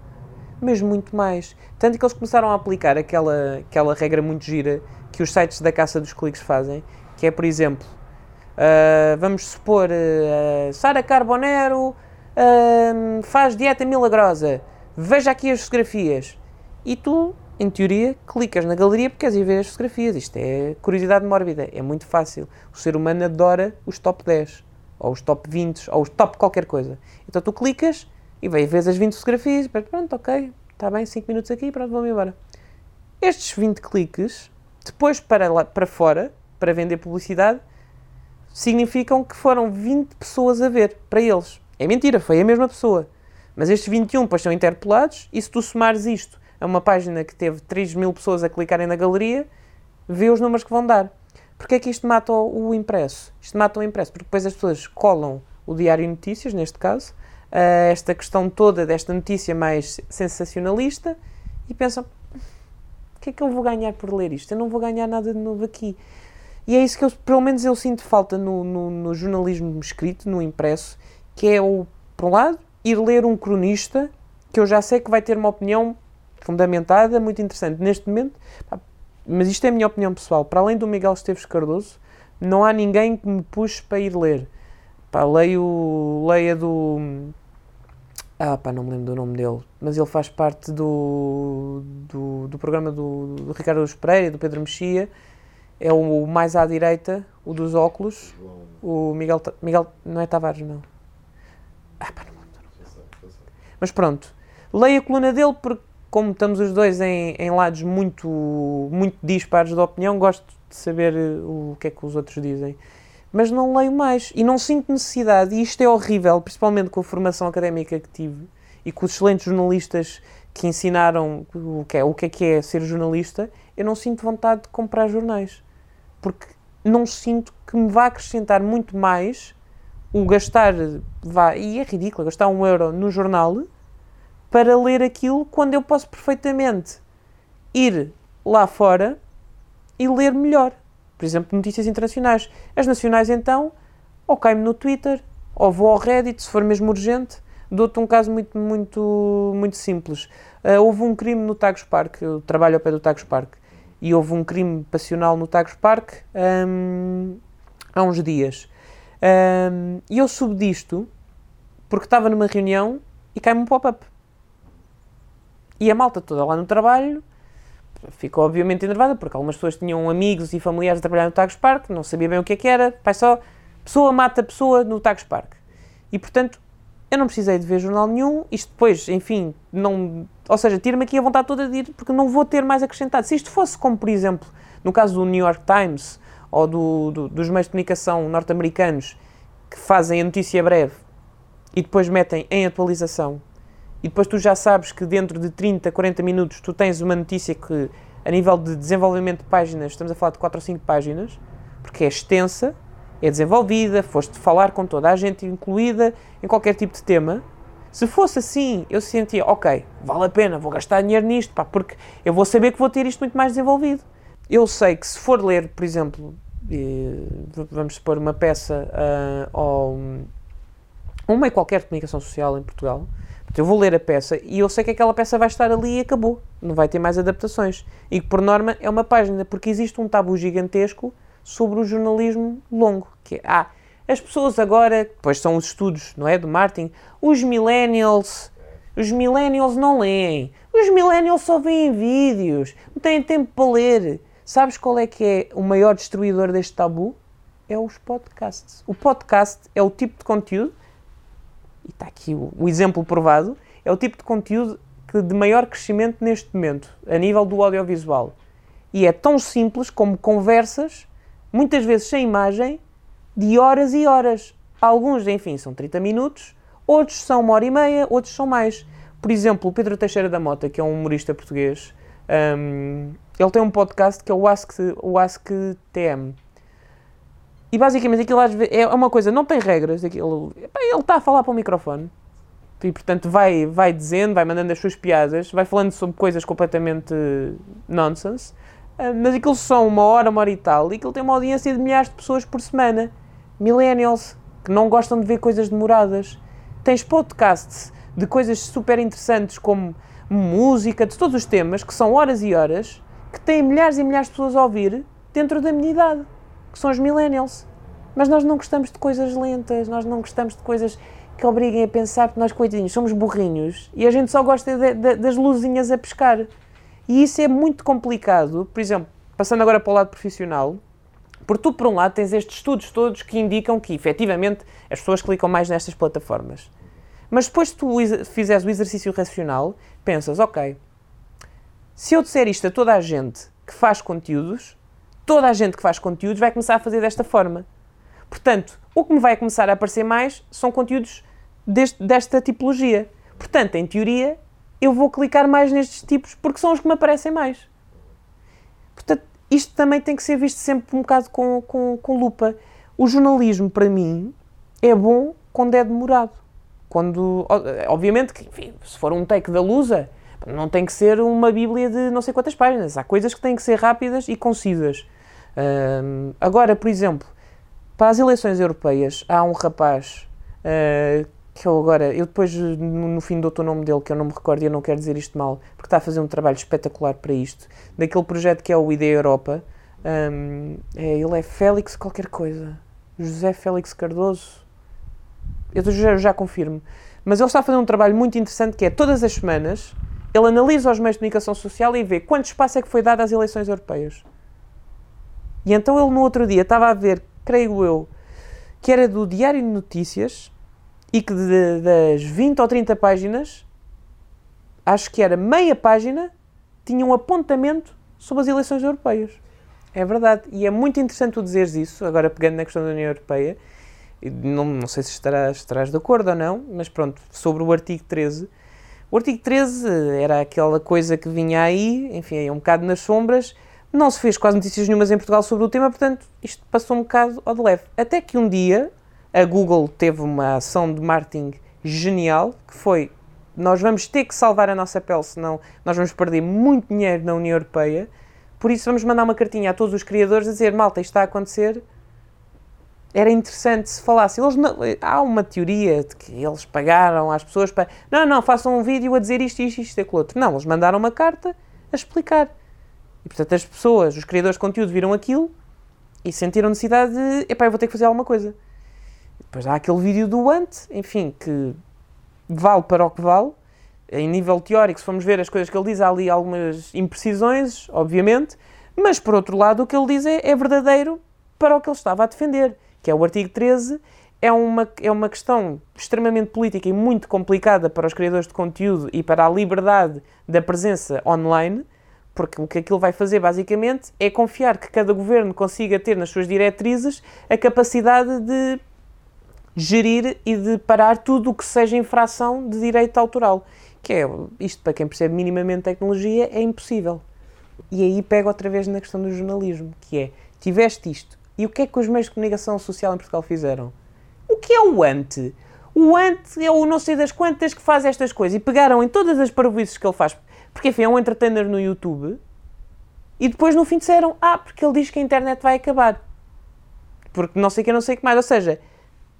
Mesmo muito mais. Tanto que eles começaram a aplicar aquela, aquela regra muito gira que os sites da caça dos cliques fazem, que é, por exemplo, Uh, vamos supor, uh, Sara Carbonero uh, faz dieta milagrosa. Veja aqui as fotografias. E tu, em teoria, clicas na galeria porque queres ir ver as fotografias. Isto é curiosidade mórbida. É muito fácil. O ser humano adora os top 10, ou os top 20, ou os top qualquer coisa. Então tu clicas e vês vês as 20 fotografias. Pronto, ok, está bem, 5 minutos aqui, pronto, vamos embora. Estes 20 cliques, depois para, lá, para fora, para vender publicidade, significam que foram 20 pessoas a ver para eles. É mentira, foi a mesma pessoa. Mas estes 21 depois são interpelados e se tu somares isto a uma página que teve 3 mil pessoas a clicarem na galeria, vê os números que vão dar. Porquê é que isto mata o impresso? Isto mata o impresso porque depois as pessoas colam o Diário Notícias, neste caso, esta questão toda desta notícia mais sensacionalista e pensam: o que é que eu vou ganhar por ler isto? Eu não vou ganhar nada de novo aqui. E é isso que eu, pelo menos eu sinto falta no, no, no jornalismo escrito, no impresso, que é o, por um lado, ir ler um cronista que eu já sei que vai ter uma opinião fundamentada, muito interessante neste momento, mas isto é a minha opinião pessoal. Para além do Miguel Esteves Cardoso, não há ninguém que me puxe para ir ler. Pá, leio, leia do. Ah, pá, não me lembro do nome dele, mas ele faz parte do, do, do programa do, do Ricardo Pereira, do Pedro Mexia é o mais à direita, o dos óculos, o Miguel, Miguel não é Tavares, não. Ah, pá, não Mas pronto, leio a coluna dele porque, como estamos os dois em, em lados muito, muito dispares de opinião, gosto de saber eh, o que é que os outros dizem. Mas não leio mais e não sinto necessidade, e isto é horrível, principalmente com a formação académica que tive e com os excelentes jornalistas que ensinaram o que é, o que é, que é ser jornalista, eu não sinto vontade de comprar jornais porque não sinto que me vá acrescentar muito mais o gastar, vá, e é ridículo, gastar um euro no jornal para ler aquilo quando eu posso perfeitamente ir lá fora e ler melhor. Por exemplo, notícias internacionais. As nacionais, então, ou caio-me no Twitter, ou vou ao Reddit, se for mesmo urgente. Dou-te um caso muito, muito, muito simples. Uh, houve um crime no Tagus Park, eu trabalho ao pé do Tagus Park, e houve um crime passional no Tagus Park um, há uns dias. Um, e eu soube disto porque estava numa reunião e cai-me um pop-up. E a malta toda lá no trabalho ficou obviamente enervada porque algumas pessoas tinham amigos e familiares a trabalhar no Tagus Park, não sabia bem o que é que era, pai só, pessoa mata pessoa no Tagus Park. E portanto, eu não precisei de ver jornal nenhum, isto depois, enfim, não. Ou seja, tira-me aqui a vontade toda de ir, porque não vou ter mais acrescentado. Se isto fosse como, por exemplo, no caso do New York Times ou do, do, dos meios de comunicação norte-americanos que fazem a notícia breve e depois metem em atualização, e depois tu já sabes que dentro de 30, 40 minutos tu tens uma notícia que, a nível de desenvolvimento de páginas, estamos a falar de 4 ou 5 páginas, porque é extensa é desenvolvida, foste falar com toda a gente incluída em qualquer tipo de tema. Se fosse assim, eu sentia, ok, vale a pena, vou gastar dinheiro nisto, pá, porque eu vou saber que vou ter isto muito mais desenvolvido. Eu sei que se for ler, por exemplo, vamos supor uma peça uh, ou um meio qualquer comunicação social em Portugal, Eu vou ler a peça e eu sei que aquela peça vai estar ali e acabou. Não vai ter mais adaptações. E que, por norma, é uma página, porque existe um tabu gigantesco sobre o jornalismo longo. Que é, ah, as pessoas agora, pois são os estudos, não é, do Martin, os millennials, os millennials não leem. Os millennials só veem vídeos, não têm tempo para ler. Sabes qual é que é o maior destruidor deste tabu? É os podcasts. O podcast é o tipo de conteúdo e está aqui o, o, exemplo provado, é o tipo de conteúdo que de maior crescimento neste momento, a nível do audiovisual. E é tão simples como conversas, muitas vezes sem imagem, de horas e horas. Alguns, enfim, são 30 minutos, outros são uma hora e meia, outros são mais. Por exemplo, o Pedro Teixeira da Mota, que é um humorista português, um, ele tem um podcast que é o Ask, o Ask TM. E basicamente aquilo é uma coisa, não tem regras. Aquilo, ele está a falar para o microfone. E portanto vai, vai dizendo, vai mandando as suas piadas, vai falando sobre coisas completamente nonsense. Ah, mas aquilo são uma hora, uma hora e tal. E aquilo tem uma audiência de milhares de pessoas por semana. Millennials, que não gostam de ver coisas demoradas. Tens podcasts de coisas super interessantes como música, de todos os temas, que são horas e horas, que têm milhares e milhares de pessoas a ouvir dentro da minha idade que são os millennials. Mas nós não gostamos de coisas lentas, nós não gostamos de coisas que obriguem a pensar, porque nós, coitadinhos, somos burrinhos e a gente só gosta de, de, das luzinhas a pescar. E isso é muito complicado. Por exemplo, passando agora para o lado profissional, porque tu, por um lado, tens estes estudos todos que indicam que, efetivamente, as pessoas clicam mais nestas plataformas. Mas depois, se tu fizeres o exercício racional, pensas, ok, se eu disser isto a toda a gente que faz conteúdos, toda a gente que faz conteúdos vai começar a fazer desta forma. Portanto, o que me vai começar a aparecer mais são conteúdos deste, desta tipologia. Portanto, em teoria, eu vou clicar mais nestes tipos porque são os que me aparecem mais. Portanto, isto também tem que ser visto sempre um bocado com, com, com lupa. O jornalismo, para mim, é bom quando é demorado. Quando, obviamente, que, enfim, se for um take da Lusa, não tem que ser uma bíblia de não sei quantas páginas. Há coisas que têm que ser rápidas e concisas. Agora, por exemplo, para as eleições europeias, há um rapaz uh, que eu agora, eu depois no, fim dou o nome dele, que eu não me recordo e eu não quero dizer isto mal, porque está a fazer um trabalho espetacular para isto, daquele projeto que é o Ideia Europa. Um, é, ele é Félix qualquer coisa. José Félix Cardoso. Eu já, já confirmo. Mas ele está a fazer um trabalho muito interessante que é todas as semanas ele analisa os meios de comunicação social e vê quanto espaço é que foi dado às eleições europeias. E então ele no outro dia estava a ver, creio eu, que era do Diário de Notícias e que de, das 20 ou 30 páginas, acho que era meia página, tinha um apontamento sobre as eleições europeias. É verdade. E é muito interessante tu dizeres isso, agora pegando na questão da União Europeia, não, não sei se estarás, estarás de acordo ou não, mas pronto, sobre o artigo 13 o artigo 13 era aquela coisa que vinha aí, enfim, um bocado nas sombras, não se fez quase notícias nenhumas em Portugal sobre o tema, portanto, isto passou um bocado ao de leve. Até que um dia a Google teve uma ação de marketing genial, que foi nós vamos ter que salvar a nossa pele, senão nós vamos perder muito dinheiro na União Europeia. Por isso vamos mandar uma cartinha a todos os criadores a dizer, malta, isto está a acontecer, era interessante se falasse. Eles não, há uma teoria de que eles pagaram às pessoas para. Não, não, façam um vídeo a dizer isto, isto, isto, aquilo outro. Não, eles mandaram uma carta a explicar. E portanto as pessoas, os criadores de conteúdo, viram aquilo e sentiram necessidade de. Epá, eu vou ter que fazer alguma coisa. Depois há aquele vídeo do Ant, enfim, que vale para o que vale. Em nível teórico, se formos ver as coisas que ele diz, há ali algumas imprecisões, obviamente, mas por outro lado, o que ele diz é, é verdadeiro para o que ele estava a defender que é o artigo 13, é uma, é uma questão extremamente política e muito complicada para os criadores de conteúdo e para a liberdade da presença online, porque o que aquilo vai fazer basicamente é confiar que cada governo consiga ter nas suas diretrizes a capacidade de gerir e de parar tudo o que seja infração de direito autoral. Que é, isto para quem percebe minimamente tecnologia, é impossível. E aí pega outra vez na questão do jornalismo, que é, tiveste isto, e o que é que os meios de comunicação social em Portugal fizeram? O que é o ante? O ante é o não sei das quantas que faz estas coisas. E pegaram em todas as parvoices que ele faz. Porque, enfim, é um entertainer no YouTube. E depois, no fim, disseram: Ah, porque ele diz que a internet vai acabar. Porque não sei o que, não sei o que mais. Ou seja,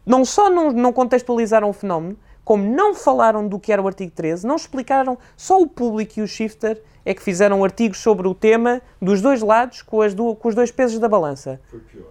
não só não, não contextualizaram o fenómeno, como não falaram do que era o artigo 13, não explicaram, só o público e o shifter é que fizeram artigos sobre o tema dos dois lados com, as do, com os dois pesos da balança.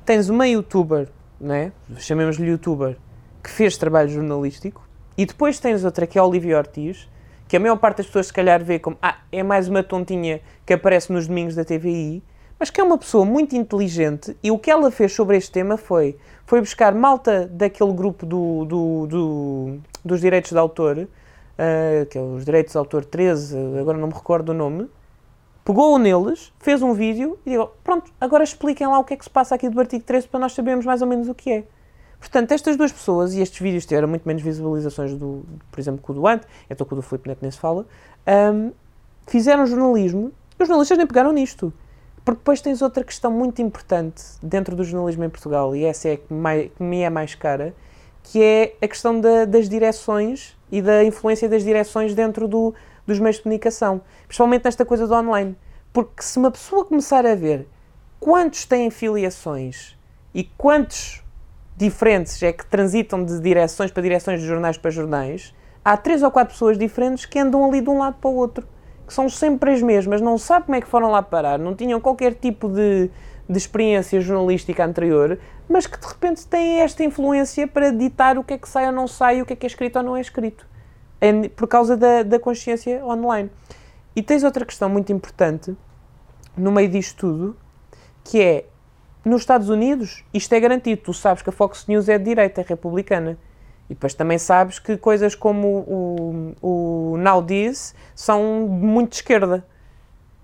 Tens uma youtuber, né? chamemos-lhe youtuber, que fez trabalho jornalístico, e depois tens outra que é a Olivia Ortiz, que a maior parte das pessoas se calhar vê como ah, é mais uma tontinha que aparece nos domingos da TVI, mas que é uma pessoa muito inteligente e o que ela fez sobre este tema foi, foi buscar malta daquele grupo do, do, do dos direitos de autor, uh, que é os direitos de autor 13, agora não me recordo o nome, pegou neles, fez um vídeo e disse, pronto, agora expliquem lá o que é que se passa aqui do artigo 13 para nós sabermos mais ou menos o que é. Portanto, estas duas pessoas, e estes vídeos tiveram muito menos visualizações, do, por exemplo, que o do Ant, então que o do Filipe Neto nem se fala, um, fizeram jornalismo os jornalistas nem pegaram nisto. Porque depois tens outra questão muito importante dentro do jornalismo em Portugal, e essa é que, mais, que me é mais cara, que é a questão da, das direções e da influência das direções dentro do, dos meios de comunicação, principalmente nesta coisa do online. Porque se uma pessoa começar a ver quantos têm filiações e quantos diferentes é que transitam de direções para direções de jornais para jornais, há três ou quatro pessoas diferentes que andam ali de um lado para o outro, que são sempre as mesmas, não sabem como é que foram lá parar, não tinham qualquer tipo de, de experiência jornalística anterior, mas que de repente têm esta influência para ditar o que é que sai ou não sai, o que é que é escrito ou não é escrito, é por causa da, da consciência online. E tens outra questão muito importante no meio disto tudo, que é nos Estados Unidos, isto é garantido. Tu sabes que a Fox News é de direita, é republicana. E depois também sabes que coisas como o, o, o Now This são muito de esquerda.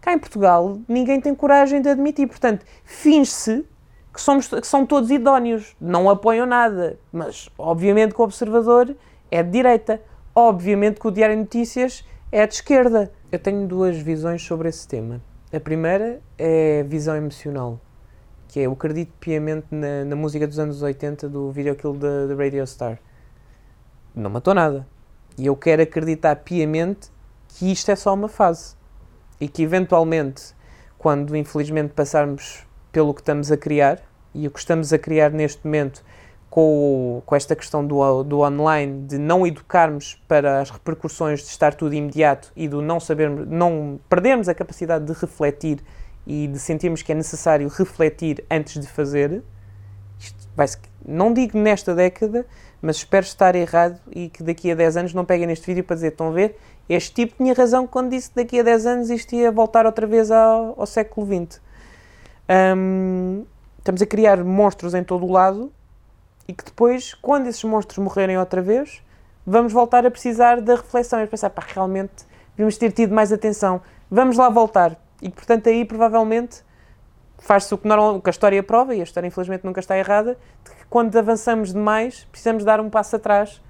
Cá em Portugal, ninguém tem coragem de admitir. Portanto, finge-se que, somos, que são todos idóneos. Não apoiam nada. Mas, obviamente, que o Observador é de direita. Obviamente que o Diário de Notícias é de esquerda. Eu tenho duas visões sobre esse tema. A primeira é a visão emocional que é eu acredito piamente na, na música dos anos 80 do Videokill da Radio Star. Não matou nada. E eu quero acreditar piamente que isto é só uma fase. E que eventualmente, quando infelizmente passarmos pelo que estamos a criar, e o que estamos a criar neste momento com, com esta questão do, do online, de não educarmos para as repercussões de estar tudo imediato e do não sabermos, não perdermos a capacidade de refletir e de sentirmos que é necessário refletir antes de fazer, vai não digo nesta década, mas espero estar errado e que daqui a 10 anos não peguem neste vídeo para dizer, estão a ver, este tipo tinha razão quando disse que daqui a 10 anos isto ia voltar outra vez ao, ao século XX. Um, estamos a criar monstros em todo o lado e que depois, quando esses monstros morrerem outra vez, vamos voltar a precisar da reflexão e pensar, pá, realmente devíamos ter tido mais atenção. Vamos lá voltar e portanto aí provavelmente faz-se o que, normal, que a história prova, e a história infelizmente nunca está errada, de quando avançamos demais precisamos dar um passo atrás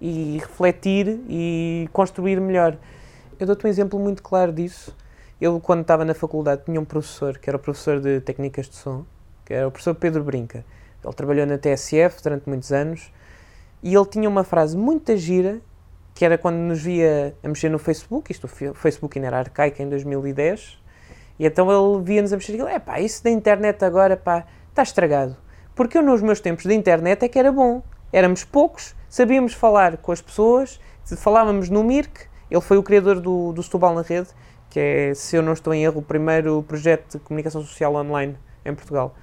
e refletir e construir melhor. Eu dou-te um exemplo muito claro disso. Eu, quando estava na faculdade, tinha um professor, que era o professor de técnicas de som, que era o professor Pedro Brinca. Ele trabalhou na TSF durante muitos anos e ele tinha uma frase muito gira, que era quando nos via a mexer no Facebook, isto o Facebook ainda era arcaico em 2010, e então ele via-nos a mexer e ele, é pá, isso da internet agora, pá, está estragado. Porque eu nos meus tempos de internet é que era bom. Éramos poucos, sabíamos falar com as pessoas, falávamos no Mirk, ele foi o criador do, do Setúbal na Rede, que é, se eu não estou em erro, o primeiro projeto de comunicação social online em Portugal.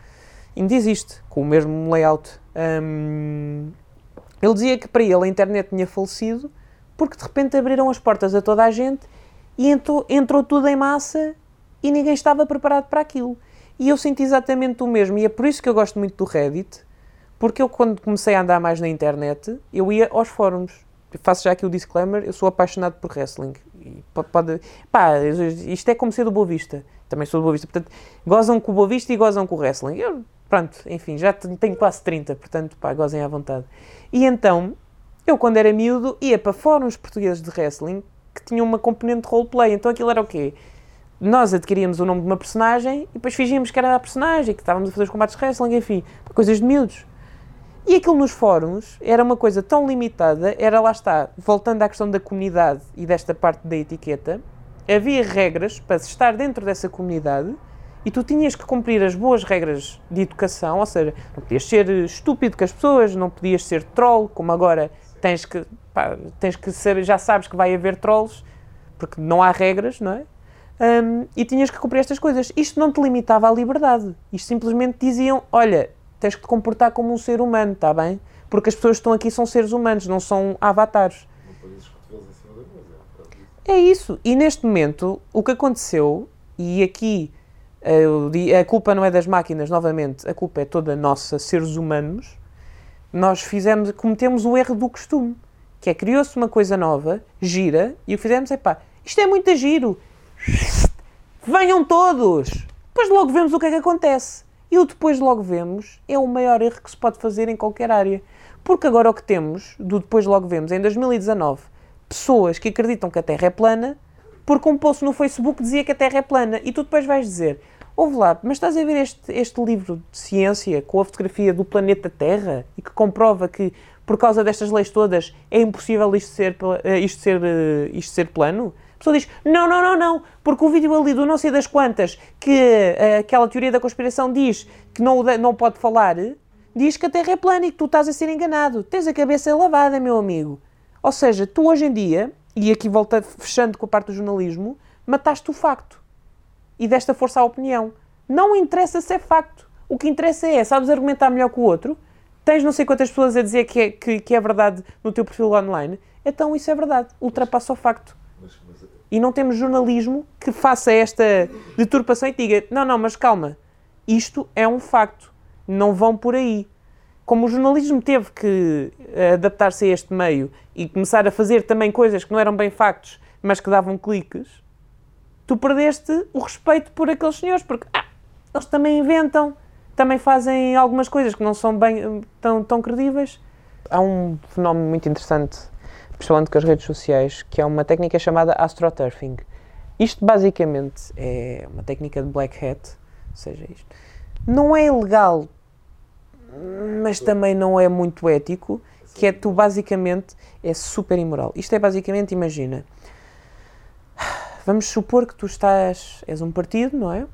Ainda existe, com o mesmo layout. Um, ele dizia que para ele a internet tinha falecido porque de repente abriram as portas a toda a gente e entrou, entrou tudo em massa e ninguém estava preparado para aquilo. E eu senti exatamente o mesmo, e é por isso que eu gosto muito do Reddit, porque eu, quando comecei a andar mais na internet, eu ia aos fóruns. Eu faço já aqui o disclaimer, eu sou apaixonado por wrestling. E pode, pá, isto é como ser do Boa Vista. Também sou do Boa Vista. Portanto, gozam com o Boa Vista e gozam com o wrestling. Eu, pronto, enfim, já tenho quase 30, portanto, pá, gozem à vontade. E então, eu quando era miúdo, ia para fóruns portugueses de wrestling que tinham uma componente roleplay. Então aquilo era o quê? Nós adquiríamos o nome de uma personagem e depois fingíamos que era a personagem, que estávamos a fazer os combates de wrestling, enfim, coisas de miúdos. E aquilo nos fóruns era uma coisa tão limitada, era lá está, voltando à questão da comunidade e desta parte da etiqueta, havia regras para estar dentro dessa comunidade e tu tinhas que cumprir as boas regras de educação, ou seja, não podias ser estúpido com as pessoas, não podias ser troll, como agora tens que, pá, tens que saber, já sabes que vai haver trolls, porque não há regras, não é? Um, e tinhas que cumprir estas coisas. Isto não te limitava à liberdade. Isto simplesmente diziam: olha, tens que te comportar como um ser humano, está bem? Porque as pessoas que estão aqui são seres humanos, não são avatares. Não pões os cotovelos em cima da mesa, é isso. É isso. E neste momento, o que aconteceu, e aqui eh, a culpa não é das máquinas, novamente, a culpa é toda nossa, seres humanos, nós fizemos, cometemos o erro do costume, que é criou-se uma coisa nova, gira, e o que fizemos é pá, isto é muito giro, venham todos! Depois logo vemos o que é que acontece. E o depois logo vemos é o maior erro que se pode fazer em qualquer área. Porque agora o que temos, do depois logo vemos, em 2019, pessoas que acreditam que a Terra é plana, porque um post no Facebook dizia que a Terra é plana. E tu depois vais dizer, ouve lá, mas estás a ver este, este livro de ciência com a fotografia do planeta Terra e que comprova que, por causa destas leis todas, é impossível isto ser, eh, isto ser, eh, isto ser plano? Pessoa diz, não, não, não, não, porque o vídeo ali do não sei das quantas, que eh, aquela teoria da conspiração diz que não, não pode falar, diz que a Terra é plana e que tu estás a ser enganado. Tens a cabeça lavada, meu amigo. Ou seja, tu hoje em dia, e aqui volta fechando com a parte do jornalismo, mataste o facto e desta força à opinião. Não interessa se é facto. O que interessa é, sabes argumentar melhor que o outro, tens não sei quantas pessoas a dizer que é, que, que é verdade no teu perfil online, então isso é verdade. Ultrapassa o facto. E não temos jornalismo que faça esta deturpação e diga: não, não, mas calma, isto é um facto, não vão por aí. Como o jornalismo teve que eh, adaptar-se a este meio e começar a fazer também coisas que não eram bem factos, mas que davam cliques, tu perdeste o respeito por aqueles senhores, porque ah, eles também inventam, também fazem algumas coisas que não são bem eh, tão, tão credíveis. Há um fenómeno muito interessante, principalmente com as redes sociais, que é uma técnica chamada astroturfing. Isto basicamente é uma técnica de black hat, ou seja, isto não é ilegal, mas também não é muito ético, que é tu basicamente é super imoral. Isto é basicamente, imagina, vamos supor que tu estás, és um partido, não é?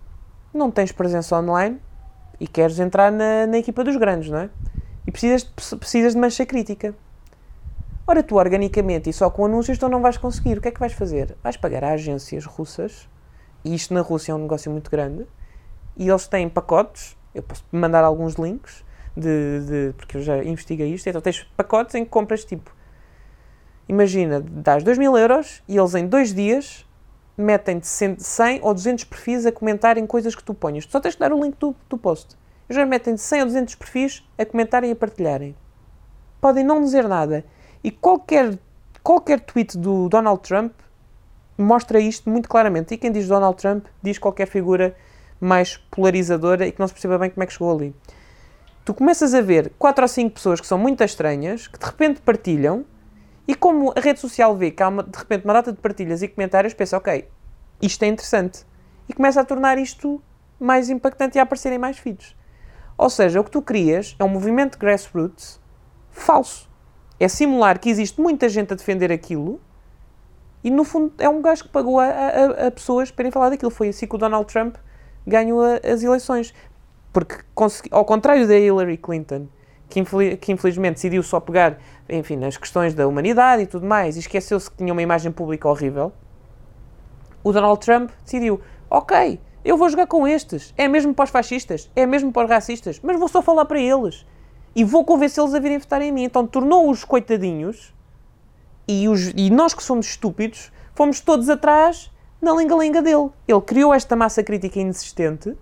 Não tens presença online e queres entrar na, na equipa dos grandes, não é? E precisas, precisas de mancha crítica. Ora, tu organicamente e só com anúncios tu não vais conseguir. O que é que vais fazer? Vais pagar a agências russas, e isto na Rússia é um negócio muito grande, e eles têm pacotes, eu posso mandar alguns links, de, de- porque eu já investiguei isto, então tens pacotes em que compras tipo, imagina, dás 2 mil euros e eles em dois dias metem-te 100 100 ou 200 perfis a comentarem coisas que tu ponhas. Tu só tens que dar o link do, do post. Eles já metem-te 100 ou 200 perfis a comentarem e a partilharem. Podem não dizer nada. E qualquer, qualquer tweet do Donald Trump mostra isto muito claramente. E quem diz Donald Trump diz qualquer figura mais polarizadora e que não se perceba bem como é que chegou ali. Tu começas a ver quatro ou cinco pessoas que são muito estranhas, que de repente partilham, e como a rede social vê que há uma- de repente uma data de partilhas e comentários, pensa, ok, isto é interessante. E começa a tornar isto mais impactante e a aparecerem mais feeds. Ou seja, o que tu crias é um movimento grassroots falso. É simular que existe muita gente a defender aquilo e, no fundo, é um gajo que pagou a, a- a pessoas para irem falar daquilo. Foi assim que o Donald Trump ganhou a- as eleições. Porque, ao contrário da Hillary Clinton, que, infeli- que infelizmente decidiu só pegar, enfim, nas questões da humanidade e tudo mais, e esqueceu-se que tinha uma imagem pública horrível, o Donald Trump decidiu: ok, eu vou jogar com estes, é mesmo para os fascistas, é mesmo para os racistas, mas vou só falar para eles e vou convencê-los a virem votar em mim. Então tornou-os coitadinhos e, os- e nós que somos estúpidos fomos todos atrás na lenga-lenga dele. Ele criou esta massa crítica inexistente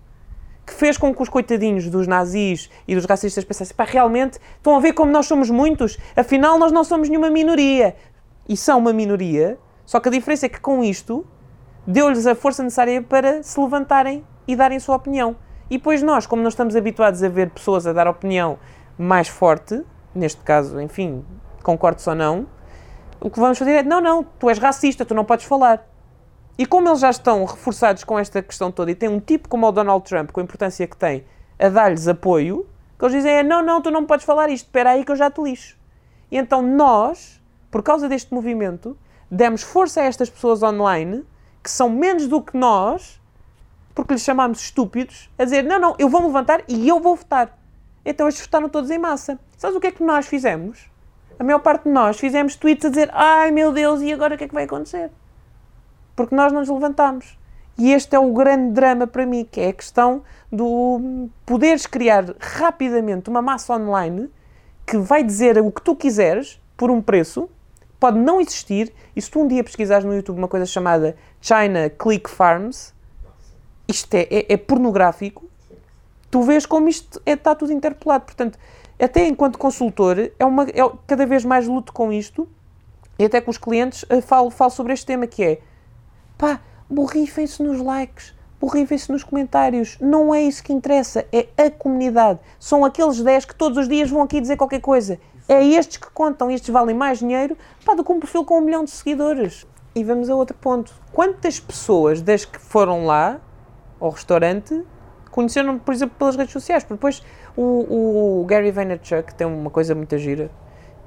que fez com que os coitadinhos dos nazis e dos racistas pensassem, pá, realmente estão a ver como nós somos muitos, afinal nós não somos nenhuma minoria. E são uma minoria, só que a diferença é que com isto deu-lhes a força necessária para se levantarem e darem sua opinião. E depois nós, como não estamos habituados a ver pessoas a dar opinião mais forte, neste caso, enfim, concordes ou não, o que vamos fazer é, não, não, tu és racista, tu não podes falar. E como eles já estão reforçados com esta questão toda e tem um tipo como o Donald Trump, com a importância que tem, a dar-lhes apoio, que eles dizem é, não, não, tu não podes falar isto, espera aí que eu já te lixo. E então nós, por causa deste movimento, demos força a estas pessoas online, que são menos do que nós, porque lhes chamámos estúpidos, a dizer, não, não, eu vou-me levantar e eu vou votar. Então eles votaram todos em massa. Sabes o que é que nós fizemos? A maior parte de nós fizemos tweets a dizer ai meu Deus, e agora o que é que vai acontecer? Porque nós não nos levantámos. E este é o grande drama para mim, que é a questão do poderes criar rapidamente uma massa online que vai dizer o que tu quiseres por um preço, pode não existir, e se tu um dia pesquisares no YouTube uma coisa chamada China Click Farms, isto é, é, é pornográfico, tu vês como isto é, está tudo interpelado. Portanto, até enquanto consultor, é uma, é, cada vez mais luto com isto, e até com os clientes eh, falo, falo sobre este tema que é pá, borrifem-se nos likes, borrifem-se nos comentários. Não é isso que interessa, é a comunidade. São aqueles 10 que todos os dias vão aqui dizer qualquer coisa. É estes que contam, estes valem mais dinheiro pá, do que um perfil com um milhão de seguidores. E vamos a outro ponto. Quantas pessoas das que foram lá ao restaurante conheceram, por exemplo, pelas redes sociais? Porque depois o, o Gary Vaynerchuk tem uma coisa muito gira.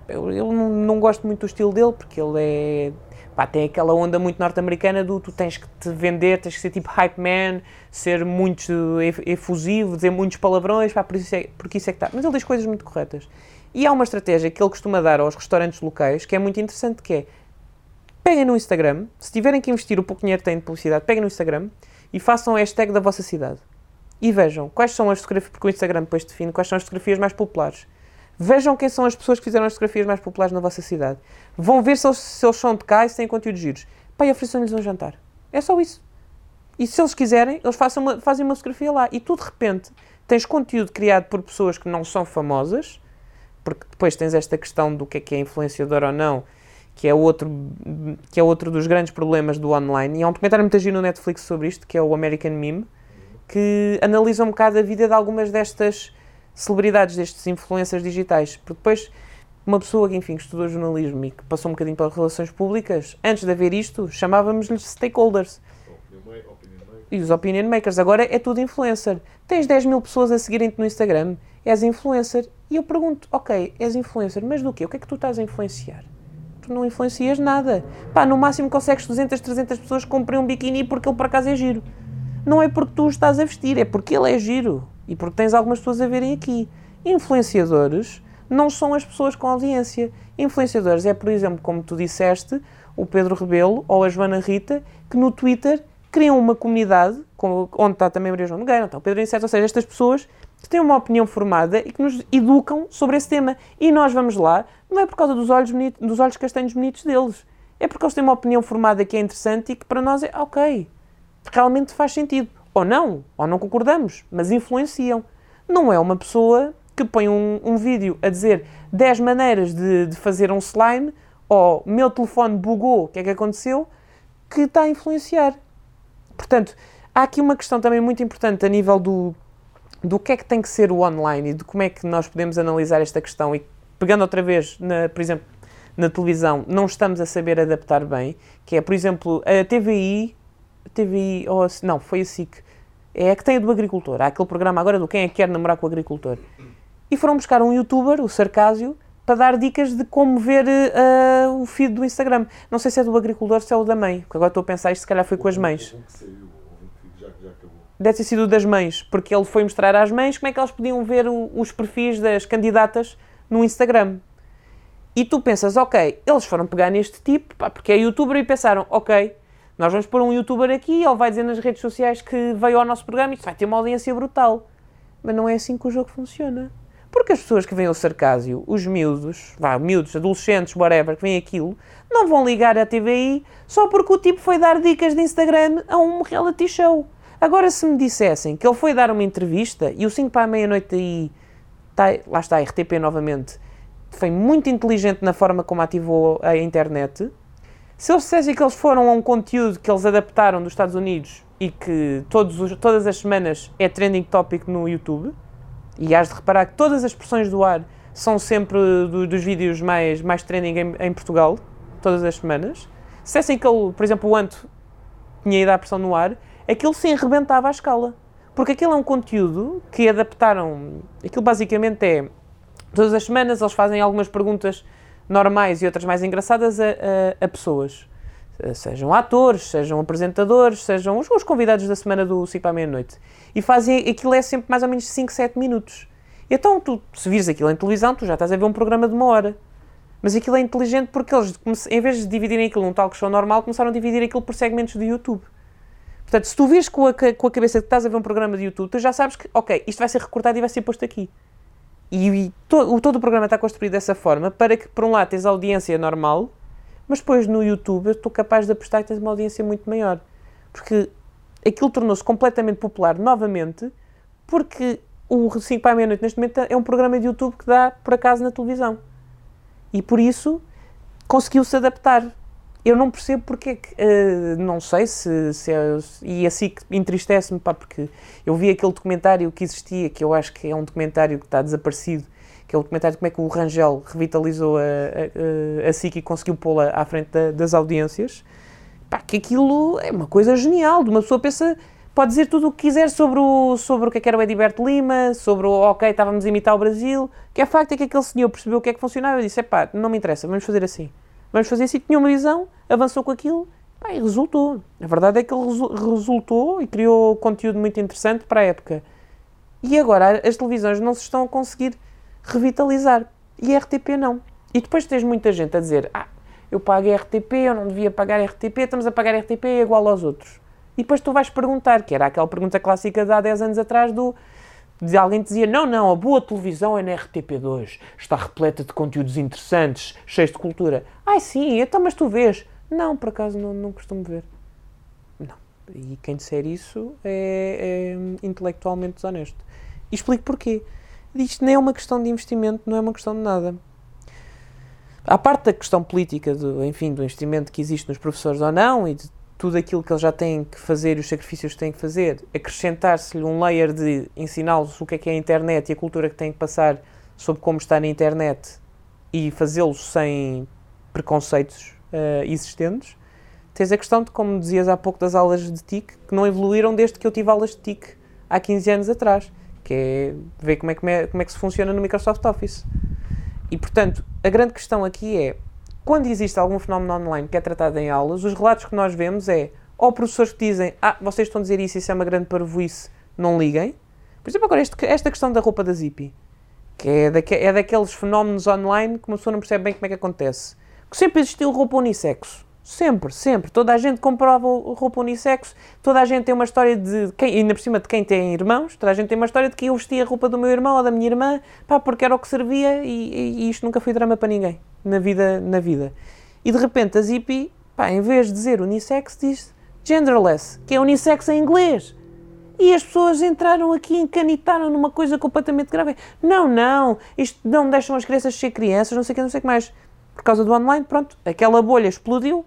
Eu, eu não, gosto muito do estilo dele porque ele é Pá, tem aquela onda muito norte-americana do tu tens que te vender, tens que ser tipo hype man, ser muito efusivo, dizer muitos palavrões, pá, por isso é, porque isso é que está. Mas ele diz coisas muito corretas. E há uma estratégia que ele costuma dar aos restaurantes locais que é muito interessante, que é peguem no Instagram, se tiverem que investir o pouco dinheiro que têm de publicidade, peguem no Instagram e façam a hashtag da vossa cidade. E vejam quais são as fotografias, porque o Instagram depois define quais são as fotografias mais populares. Vejam quem são as pessoas que fizeram as fotografias mais populares na vossa cidade. Vão ver se eles, se eles são de cá e se têm conteúdos giros. Pai, ofereçam-lhes um jantar. É só isso. E se eles quiserem, eles façam uma, fazem uma fotografia lá. E tu, de repente, tens conteúdo criado por pessoas que não são famosas, porque depois tens esta questão do que é que é influenciador ou não, que é outro, que é outro dos grandes problemas do online. E há um documentário muito giro no Netflix sobre isto, que é o American Meme, que analisa um bocado a vida de algumas destas celebridades, destes influências digitais. Porque depois, uma pessoa que, enfim, que estudou jornalismo e que passou um bocadinho pelas relações públicas, antes de haver isto, chamávamos-lhes stakeholders. E os opinion makers. Agora é tudo influencer. Tens 10 mil pessoas a seguirem-te no Instagram, és influencer. E eu pergunto, ok, és influencer, mas do quê? O que é que tu estás a influenciar? Tu não influencias nada. Pá, no máximo consegues 200, 300 pessoas que comprem um biquíni porque ele por acaso é giro. Não é porque tu estás a vestir, é porque ele é giro. E porque tens algumas pessoas a verem aqui. Influenciadores não são as pessoas com audiência. Influenciadores é, por exemplo, como tu disseste, o Pedro Rebelo ou a Joana Rita, que no Twitter criam uma comunidade, onde está também Maria João Nogueira, então Pedro Incerto, ou seja, estas pessoas que têm uma opinião formada e que nos educam sobre esse tema. E nós vamos lá, não é por causa dos olhos, dos olhos castanhos bonitos deles, é porque eles têm uma opinião formada que é interessante e que para nós é ok, realmente faz sentido. Ou não, ou não concordamos, mas influenciam. Não é uma pessoa que põe um, um vídeo a dizer 10 maneiras de, de, fazer um slime ou meu telefone bugou, o que é que aconteceu, que está a influenciar. Portanto, há aqui uma questão também muito importante a nível do, do que é que tem que ser o online e de como é que nós podemos analisar esta questão e pegando outra vez, na, por exemplo, na televisão, não estamos a saber adaptar bem, que é, por exemplo, a TVI, TVI, ou, não, foi a SIC, é a que tem a do agricultor. Há aquele programa agora do quem é que quer namorar com o agricultor. E foram buscar um youtuber, o Sarcásio, para dar dicas de como ver uh, o feed do Instagram. Não sei se é do agricultor, se é o da mãe, porque agora estou a pensar isto se calhar foi com as mães. Deve ter sido das mães, porque ele foi mostrar às mães como é que elas podiam ver o, os perfis das candidatas no Instagram. E tu pensas, ok, eles foram pegar neste tipo, pá, porque é youtuber, e pensaram, ok, nós vamos pôr um youtuber aqui, ele vai dizer nas redes sociais que veio ao nosso programa e vai ter uma audiência brutal. Mas não é assim que o jogo funciona. Porque as pessoas que vêm ao sarcásio, os miúdos, vá, miúdos, adolescentes, whatever, que vêm aquilo, não vão ligar à TVI só porque o tipo foi dar dicas de Instagram a um reality show. Agora, se me dissessem que ele foi dar uma entrevista e o 5 para a meia-noite aí, tá, lá está, a RTP novamente, foi muito inteligente na forma como ativou a internet, se eles dissessem que eles foram a um conteúdo que eles adaptaram dos Estados Unidos e que todos os, todas as semanas é trending topic no YouTube, e has de reparar que todas as expressões do ar são sempre do, dos vídeos mais, mais trending em, em, Portugal, todas as semanas. Se dissessem que ele, por exemplo, o Anto tinha ido à pressão no ar, aquilo sim arrebentava a escala. Porque aquilo é um conteúdo que adaptaram. Aquilo basicamente é. Todas as semanas eles fazem algumas perguntas normais e outras mais engraçadas a, a, a pessoas. Sejam atores, sejam apresentadores, sejam os, os convidados da semana do 5 à meia-noite. E fazem, aquilo é sempre mais ou menos 5, 7 minutos. Então, tu, se vires aquilo em televisão, tu já estás a ver um programa de uma hora. Mas aquilo é inteligente porque eles, em vez de dividirem aquilo num talk show normal, começaram a dividir aquilo por segmentos de YouTube. Portanto, se tu vês com a, com a cabeça que estás a ver um programa de YouTube, tu já sabes que, ok, isto vai ser recortado e vai ser posto aqui. E, to, o, todo o programa está construído dessa forma para que, por um lado, tens audiência normal, mas depois no YouTube eu estou capaz de apostar que tens uma audiência muito maior. Porque aquilo tornou-se completamente popular novamente, porque o 5 para a meia-noite neste momento é um programa de YouTube que dá por acaso na televisão. E por isso conseguiu-se adaptar. Eu não percebo porque é que, uh, não sei se, se é, e assim que entristece-me, pá, porque eu vi aquele documentário que existia, que eu acho que é um documentário que está desaparecido, que é o documentário de como é que o Rangel revitalizou a, a, a, SIC e conseguiu pô-la à frente da, das audiências, pá, que aquilo é uma coisa genial, de uma pessoa pensa pode dizer tudo o que quiser sobre o, sobre o que, é que era o Ediberto Lima, sobre o ok, estávamos a imitar o Brasil, que é facto é que aquele senhor percebeu o que é que funcionava e disse, pá, não me interessa, vamos fazer assim. Vamos fazer assim, tinha uma visão, avançou com aquilo, pá, e resultou. A verdade é que ele resu resultou e criou conteúdo muito interessante para a época. E agora as televisões não se estão a conseguir revitalizar. E a RTP não. E depois tens muita gente a dizer, ah, eu pago RTP, eu não devia pagar RTP, estamos a pagar RTP igual aos outros. E depois tu vais perguntar, que era aquela pergunta clássica de há 10 anos atrás do alguém dizia, não, não, a boa televisão é na RTP2, está repleta de conteúdos interessantes, cheios de cultura. Ai sim, então mas tu vês. Não, por acaso não, não costumo ver. Não. E quem disser isso é, é intelectualmente desonesto. E explico porquê. Isto nem é uma questão de investimento, não é uma questão de nada. À parte da questão política, do, enfim, do investimento que existe nos professores ou não, e de tudo aquilo que eles já têm que fazer e os sacrifícios que têm que fazer, acrescentar-se-lhe um layer de ensiná-los o que é que é a internet e a cultura que têm que passar sobre como está na internet e fazê-los sem preconceitos uh, existentes. Tens a questão de, como dizias há pouco, das aulas de TIC, que não evoluíram desde que eu tive aulas de TIC há 15 anos atrás, que é ver como é, como é que se funciona no Microsoft Office. E, portanto, a grande questão aqui é quando existe algum fenómeno online que é tratado em aulas, os relatos que nós vemos é ou professores que dizem ah, vocês estão a dizer isso, isso é uma grande parvoíce, não liguem. Por exemplo, agora este, esta questão da roupa da Zippy, que é, daque, é daqueles fenómenos online que uma pessoa não percebe bem como é que acontece. Que sempre existiu roupa unissexo. Sempre, sempre. Toda a gente comprova roupa unissexo, toda a gente tem uma história de quem, ainda por cima de quem tem irmãos, toda a gente tem uma história de que eu vestia a roupa do meu irmão ou da minha irmã, pá, porque era o que servia e, e isto nunca foi drama para ninguém na vida. Na vida. E de repente a Zippy, pá, em vez de dizer unissex, diz genderless, que é unissex em inglês. E as pessoas entraram aqui e encanitaram numa coisa completamente grave. Não, não, isto não deixam as crianças ser crianças, não sei o que, não sei o que mais. Por causa do online, pronto, aquela bolha explodiu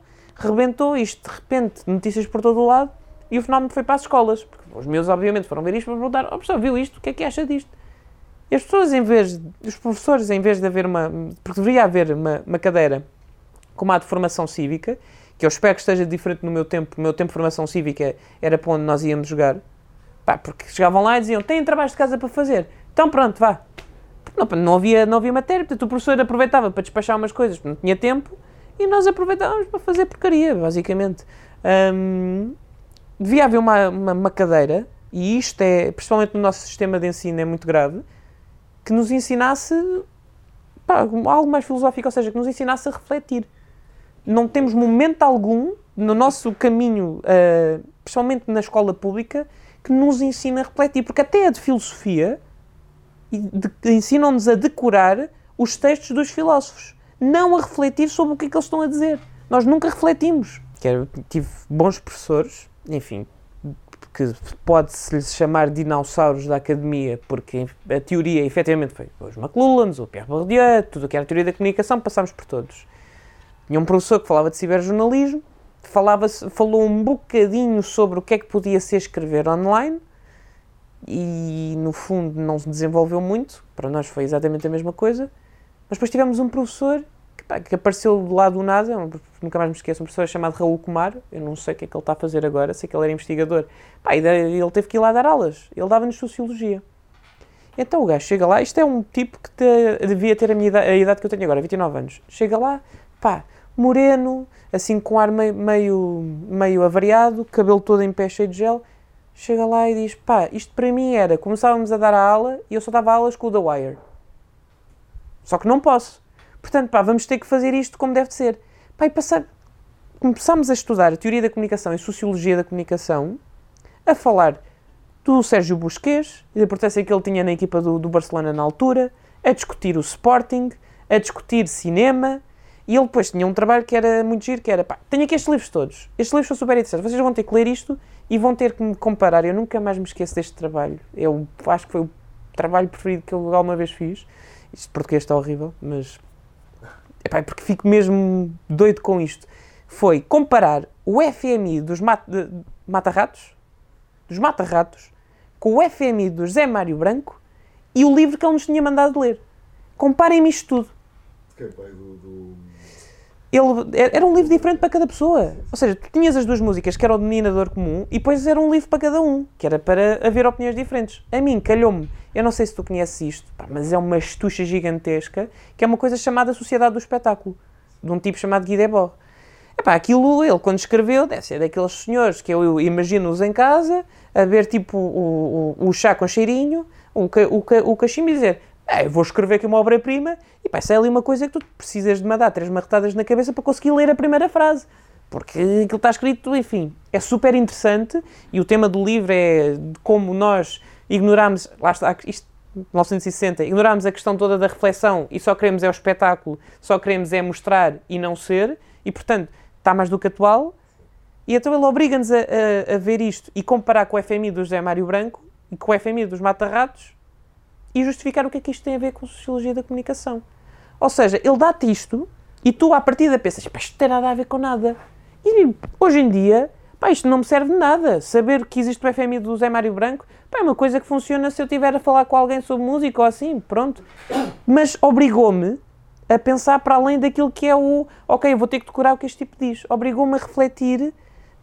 rebentou isto de repente, notícias por todo o lado, e o fenómeno foi para as escolas. Porque os meus, obviamente, foram ver isto para perguntar: oh, professor, viu isto? O que é que acha disto? E as pessoas, em vez, os professores, em vez de haver uma. Porque deveria haver uma, uma cadeira como a de formação cívica, que eu espero que esteja diferente no meu tempo. O meu tempo de formação cívica era para onde nós íamos jogar. Pá, porque chegavam lá e diziam: têm trabalhos de casa para fazer. Então pronto, vá. Não, não, havia, não havia matéria, portanto o professor aproveitava para despachar umas coisas, não tinha tempo e nós aproveitávamos para fazer porcaria, basicamente. Um, devia haver uma, uma, uma, cadeira, e isto é, principalmente no nosso sistema de ensino, é muito grave, que nos ensinasse pá, algo mais filosófico, ou seja, que nos ensinasse a refletir. Não temos momento algum no nosso caminho, uh, principalmente na escola pública, que nos ensina a refletir, porque até a de filosofia ensinam-nos a decorar os textos dos filósofos não a refletir sobre o que é que eles estão a dizer. Nós nunca refletimos. Quero, tive bons professores, enfim, que pode-se lhes chamar dinossauros da academia, porque a teoria efetivamente foi os McLuhans, o Pierre Bourdieu, tudo o que era a teoria da comunicação, passámos por todos. Tinha um professor que falava de ciberjornalismo, falava falou um bocadinho sobre o que é que podia ser escrever online e, no fundo, não se desenvolveu muito. Para nós foi exatamente a mesma coisa. Mas depois tivemos um professor que, pá, que apareceu de lá do nada, nunca mais me esqueço, um professor chamado Raul Kumar, eu não sei o que é que ele está a fazer agora, sei que ele era investigador. Pá, e ele teve que ir lá dar aulas, ele dava-nos Sociologia. Então o gajo chega lá, isto é um tipo que te, devia ter a, minha idade, a idade que eu tenho agora, 29 anos. Chega lá, pá, moreno, assim com ar meio, meio, meio avariado, cabelo todo em pé cheio de gel. Chega lá e diz: pá, isto para mim era, começávamos a dar a aula e eu só dava aulas com o The Wire. Só que não posso. Portanto, pá, vamos ter que fazer isto como deve ser. Pá, e passar... Começámos a estudar a teoria da comunicação e sociologia da comunicação, a falar do Sérgio Busquets e da importância que ele tinha na equipa do, do Barcelona na altura, a discutir o Sporting, a discutir cinema, e ele depois tinha um trabalho que era muito giro, que era, pá, tenho aqui estes livros todos, estes livros são super interessantes, vocês vão ter que ler isto e vão ter que me comparar, eu nunca mais me esqueço deste trabalho, eu acho que foi o trabalho preferido que eu alguma vez fiz, isto português está horrível, mas, epá, é porque fico mesmo doido com isto, foi comparar o FMI dos mata-ratos, dos mata-ratos, com o FMI do José Mário Branco e o livro que ele nos tinha mandado ler. Comparem-me isto tudo. Que é pai do, do... Ele, era um livro diferente para cada pessoa. Ou seja, tu tinhas as duas músicas, que era o denominador comum, e depois era um livro para cada um, que era para haver opiniões diferentes. A mim, calhou-me, eu não sei se tu conheces isto, pá, mas é uma estucha gigantesca, que é uma coisa chamada Sociedade do Espetáculo, de um tipo chamado Guy Debord. Epá, aquilo, ele quando escreveu, deve ser daqueles senhores que eu imagino-os em casa, a ver tipo o, o, o chá com cheirinho, o, o, o cachimbo e dizer vou escrever aqui uma obra-prima e pá, isso é ali uma coisa que tu precisas de mandar três marretadas na cabeça para conseguir ler a primeira frase. Porque aquilo está escrito, enfim, é super interessante e o tema do livro é de como nós ignoramos, lá está, isto, 1960, ignoramos a questão toda da reflexão e só queremos é o espetáculo, só queremos é mostrar e não ser, e portanto está mais do que atual. E então ele obriga-nos a, a, a, ver isto e comparar com o FMI do José Mário Branco e com o FMI dos Mata-Ratos e justificar o que é que isto tem a ver com a sociologia da comunicação. Ou seja, ele dá-te isto e tu, à partida, pensas, isto não tem nada a ver com nada. E hoje em dia, pá, isto não me serve de nada. Saber que existe o FMI do Zé Mário Branco, pá, é uma coisa que funciona se eu estiver a falar com alguém sobre música ou assim, pronto. Mas obrigou-me a pensar para além daquilo que é o, ok, eu vou ter que decorar o que este tipo diz. Obrigou-me a refletir,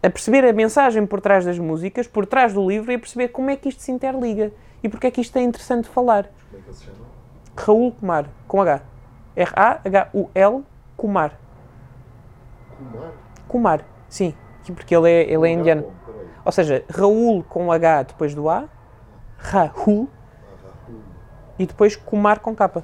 a perceber a mensagem por trás das músicas, por trás do livro e a perceber como é que isto se interliga e porque é que isto é interessante falar. Como é que ele se chama? Raul Kumar, com H. R-A-H-U-L Kumar. Kumar? Kumar, sim, porque ele é, ele é indiano. Ou seja, Raul com H depois do A, Rahul, Ah, e depois Kumar com K.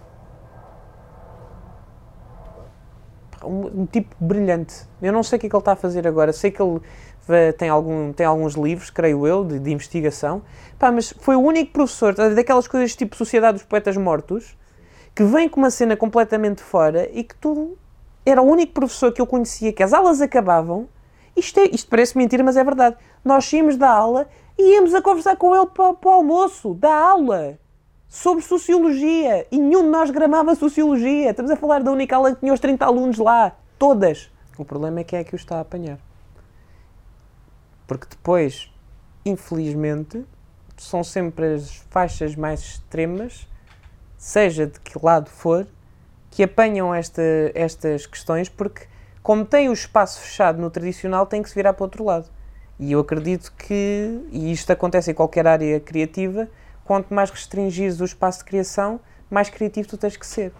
Um, um tipo brilhante. Eu não sei o que é que ele está a fazer agora. Sei que ele eh, tem, algum, tem alguns livros, creio eu, de, de investigação. Pá, mas foi o único professor daquelas coisas tipo Sociedade dos Poetas Mortos que vem com uma cena completamente fora e que tu era o único professor que eu conhecia que as aulas acabavam. Isto, é, isto parece mentira, mas é verdade. Nós saímos da aula e íamos a conversar com ele para, para o almoço, da aula, sobre sociologia. E nenhum de nós gramava sociologia. Estamos a falar da única aula que tinha os 30 alunos lá. Todas. O problema é que é que o está a apanhar. Porque depois, infelizmente, são sempre as faixas mais extremas, seja de que lado for, que apanham esta, estas questões, porque, como tem o espaço fechado no tradicional, tem que se virar para o outro lado. E eu acredito que, e isto acontece em qualquer área criativa, quanto mais restringires o espaço de criação, mais criativo tu tens que ser.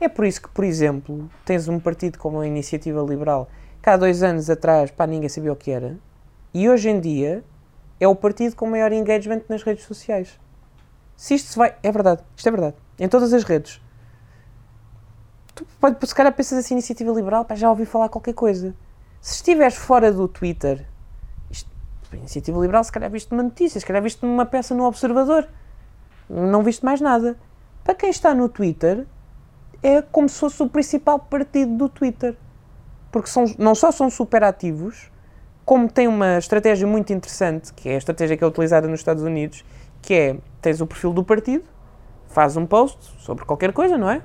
É por isso que, por exemplo, tens um partido como a Iniciativa Liberal, que há dois anos atrás, pá, ninguém sabia o que era, e hoje em dia é o partido com maior engagement nas redes sociais. Se isto se vai. É verdade, isto é verdade. Em todas as redes. Tu pode, se calhar pensas assim, iniciativa liberal, pá, já ouvi falar qualquer coisa. Se estiveres fora do Twitter, isto, iniciativa liberal, se calhar viste uma notícia, se calhar viste uma peça no Observador. Não viste mais nada. Para quem está no Twitter, é como se fosse o principal partido do Twitter. Porque são, não só são super ativos, como tem uma estratégia muito interessante, que é a estratégia que é utilizada nos Estados Unidos, que é, tens o perfil do partido, faz um post sobre qualquer coisa, não é?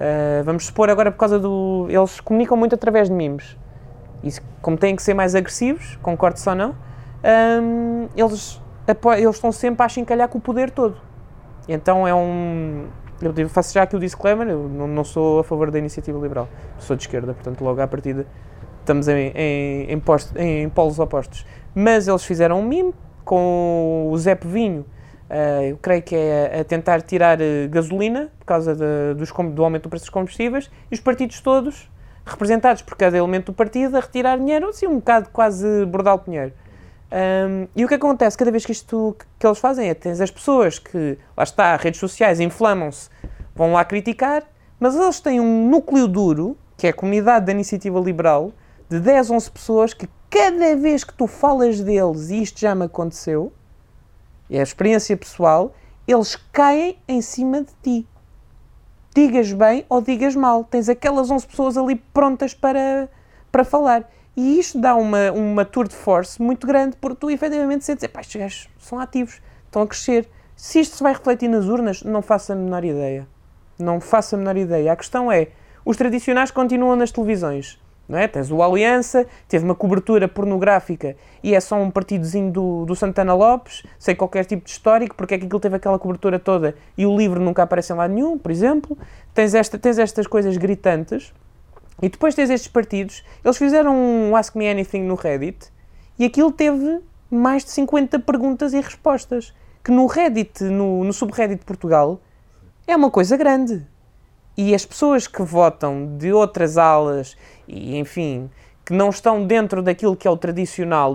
Uh, vamos supor agora por causa do... Eles comunicam muito através de memes. E como têm que ser mais agressivos, concordo ou não, hum, eles, apo- eles estão sempre a chincalhar com o poder todo. Então é um... Eu faço já aqui o disclaimer, eu não, não sou a favor da iniciativa liberal. Sou de esquerda, portanto logo à partida estamos em, em, em, post- em polos opostos. Mas eles fizeram um meme com o Zé Povinho, eh, eu creio que é a, tentar tirar eh, gasolina por causa de- dos do aumento do preço dos combustíveis e os partidos todos representados por cada elemento do partido a retirar dinheiro, assim um bocado quase bordal Pinheiro. Um, e o que acontece cada vez que isto que eles fazem é tens as pessoas que, lá está, redes sociais inflamam-se, vão lá criticar, Mas eles têm um núcleo duro, que é a comunidade da iniciativa liberal, de 10, 11 pessoas que cada vez que tu falas deles, e isto já me aconteceu, é a experiência pessoal, eles caem em cima de ti. Digas bem ou digas mal. Tens aquelas 11 pessoas ali prontas para, para falar. E isto dá uma, uma tour de force muito grande, porque tu efetivamente sentes, pá, estes gajos são ativos, estão a crescer. Se isto se vai refletir nas urnas, não faço a menor ideia. Não faço a menor ideia. A questão é, os tradicionais continuam nas televisões. Não é? Tens o Aliança, teve uma cobertura pornográfica e é só um partidozinho do, do Santana Lopes, sem qualquer tipo de histórico, porque é que aquilo teve aquela cobertura toda e o livro nunca aparece em lado nenhum, por exemplo. Tens, esta, tens estas coisas gritantes e depois tens estes partidos. Eles fizeram um Ask Me Anything no Reddit e aquilo teve mais de 50 perguntas e respostas. Que no Reddit, no, no subreddit Portugal, é uma coisa grande. E as pessoas que votam de outras alas e, enfim, que não estão dentro daquilo que é o tradicional,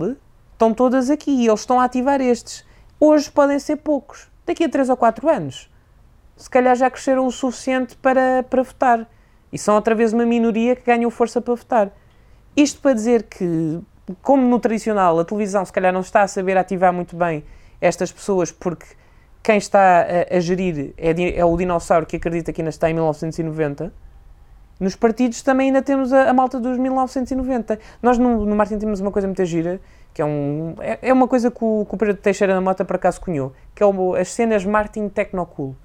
estão todas aqui e eles estão a ativar estes. Hoje podem ser poucos. Daqui a 3 ou 4 anos, se calhar já cresceram o suficiente para, para votar. E são outra vez uma minoria que ganham força para votar. Isto para dizer que, como no tradicional, a televisão se calhar não está a saber ativar muito bem estas pessoas porque quem está a, a gerir é, é, o dinossauro que acredita que ainda está em 1990. Nos partidos também ainda temos a, a malta dos 1990. Nós no, no Martin temos uma coisa muito gira, que é, um, é, é uma coisa que o, que o Pedro Teixeira da Mota por acaso cunhou, que é o, as cenas Martin Tecnocool.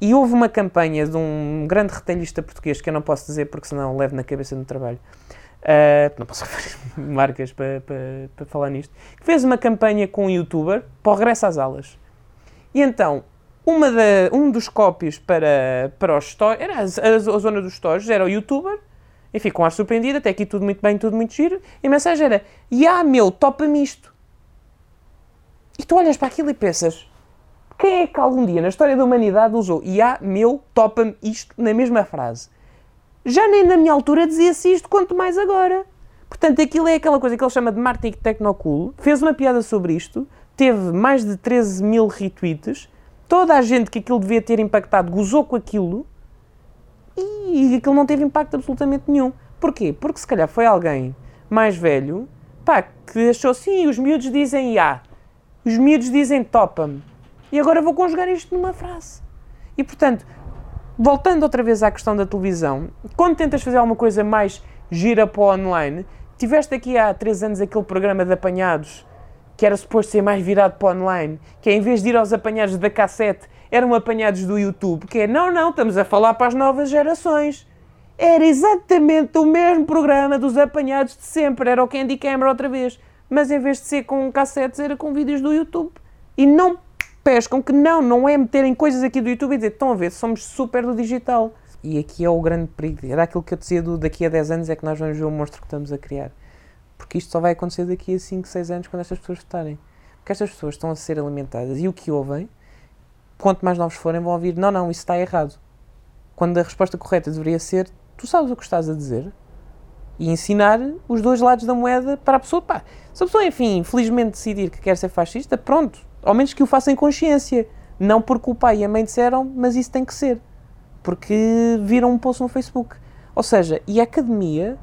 E houve uma campanha de um grande retalhista português, que eu não posso dizer porque senão levo na cabeça no trabalho, uh, não posso referir marcas para, para, para falar nisto, que fez uma campanha com um youtuber para o regresso às aulas. E então, uma da, um dos cópios para, para os stories, era a, a, zona dos stories, era o youtuber, enfim, com ar surpreendido, até aqui tudo muito bem, tudo muito giro, e a mensagem era, Ya, meu, topa-me isto. E tu olhas para aquilo e pensas, quem é que algum dia na história da humanidade usou Ya, meu, topa-me isto na mesma frase? Já nem na minha altura dizia-se isto, quanto mais agora. Portanto, aquilo é aquela coisa que ele chama de marketing tecnocool, fez uma piada sobre isto, teve mais de 13 mil retweets, toda a gente que aquilo devia ter impactado gozou com aquilo e aquilo não teve impacto absolutamente nenhum. Porquê? Porque se calhar foi alguém mais velho pá, que achou sim, os miúdos dizem ya, os miúdos dizem topa-me e agora vou conjugar isto numa frase. E portanto, voltando outra vez à questão da televisão, quando tentas fazer alguma coisa mais gira para o online, tiveste aqui há 3 anos aquele programa de apanhados que era suposto ser mais virado para online, que é em vez de ir aos apanhados da cassete, eram apanhados do YouTube, que é, não, não, estamos a falar para as novas gerações. Era exatamente o mesmo programa dos apanhados de sempre, era o Candy Camera outra vez, mas em vez de ser com cassetes, era com vídeos do YouTube. E não pescam que não, não é meterem coisas aqui do YouTube e dizer, estão a ver, somos super do digital. E aqui é o grande perigo. Era aquilo que eu dizia do daqui a 10 anos é que nós vamos ver o monstro que estamos a criar. Porque isto só vai acontecer daqui a 5, 6 anos quando estas pessoas votarem. Porque estas pessoas estão a ser alimentadas e o que ouvem, quanto mais novos forem, vão ouvir: não, não, isso está errado. Quando a resposta correta deveria ser: tu sabes o que estás a dizer? E ensinar os dois lados da moeda para a pessoa. Pá, se a pessoa, enfim, infelizmente decidir que quer ser fascista, pronto, ao menos que o faça em consciência. Não porque o pai e a mãe disseram, mas isso tem que ser. Porque viram um post no Facebook. Ou seja, e a academia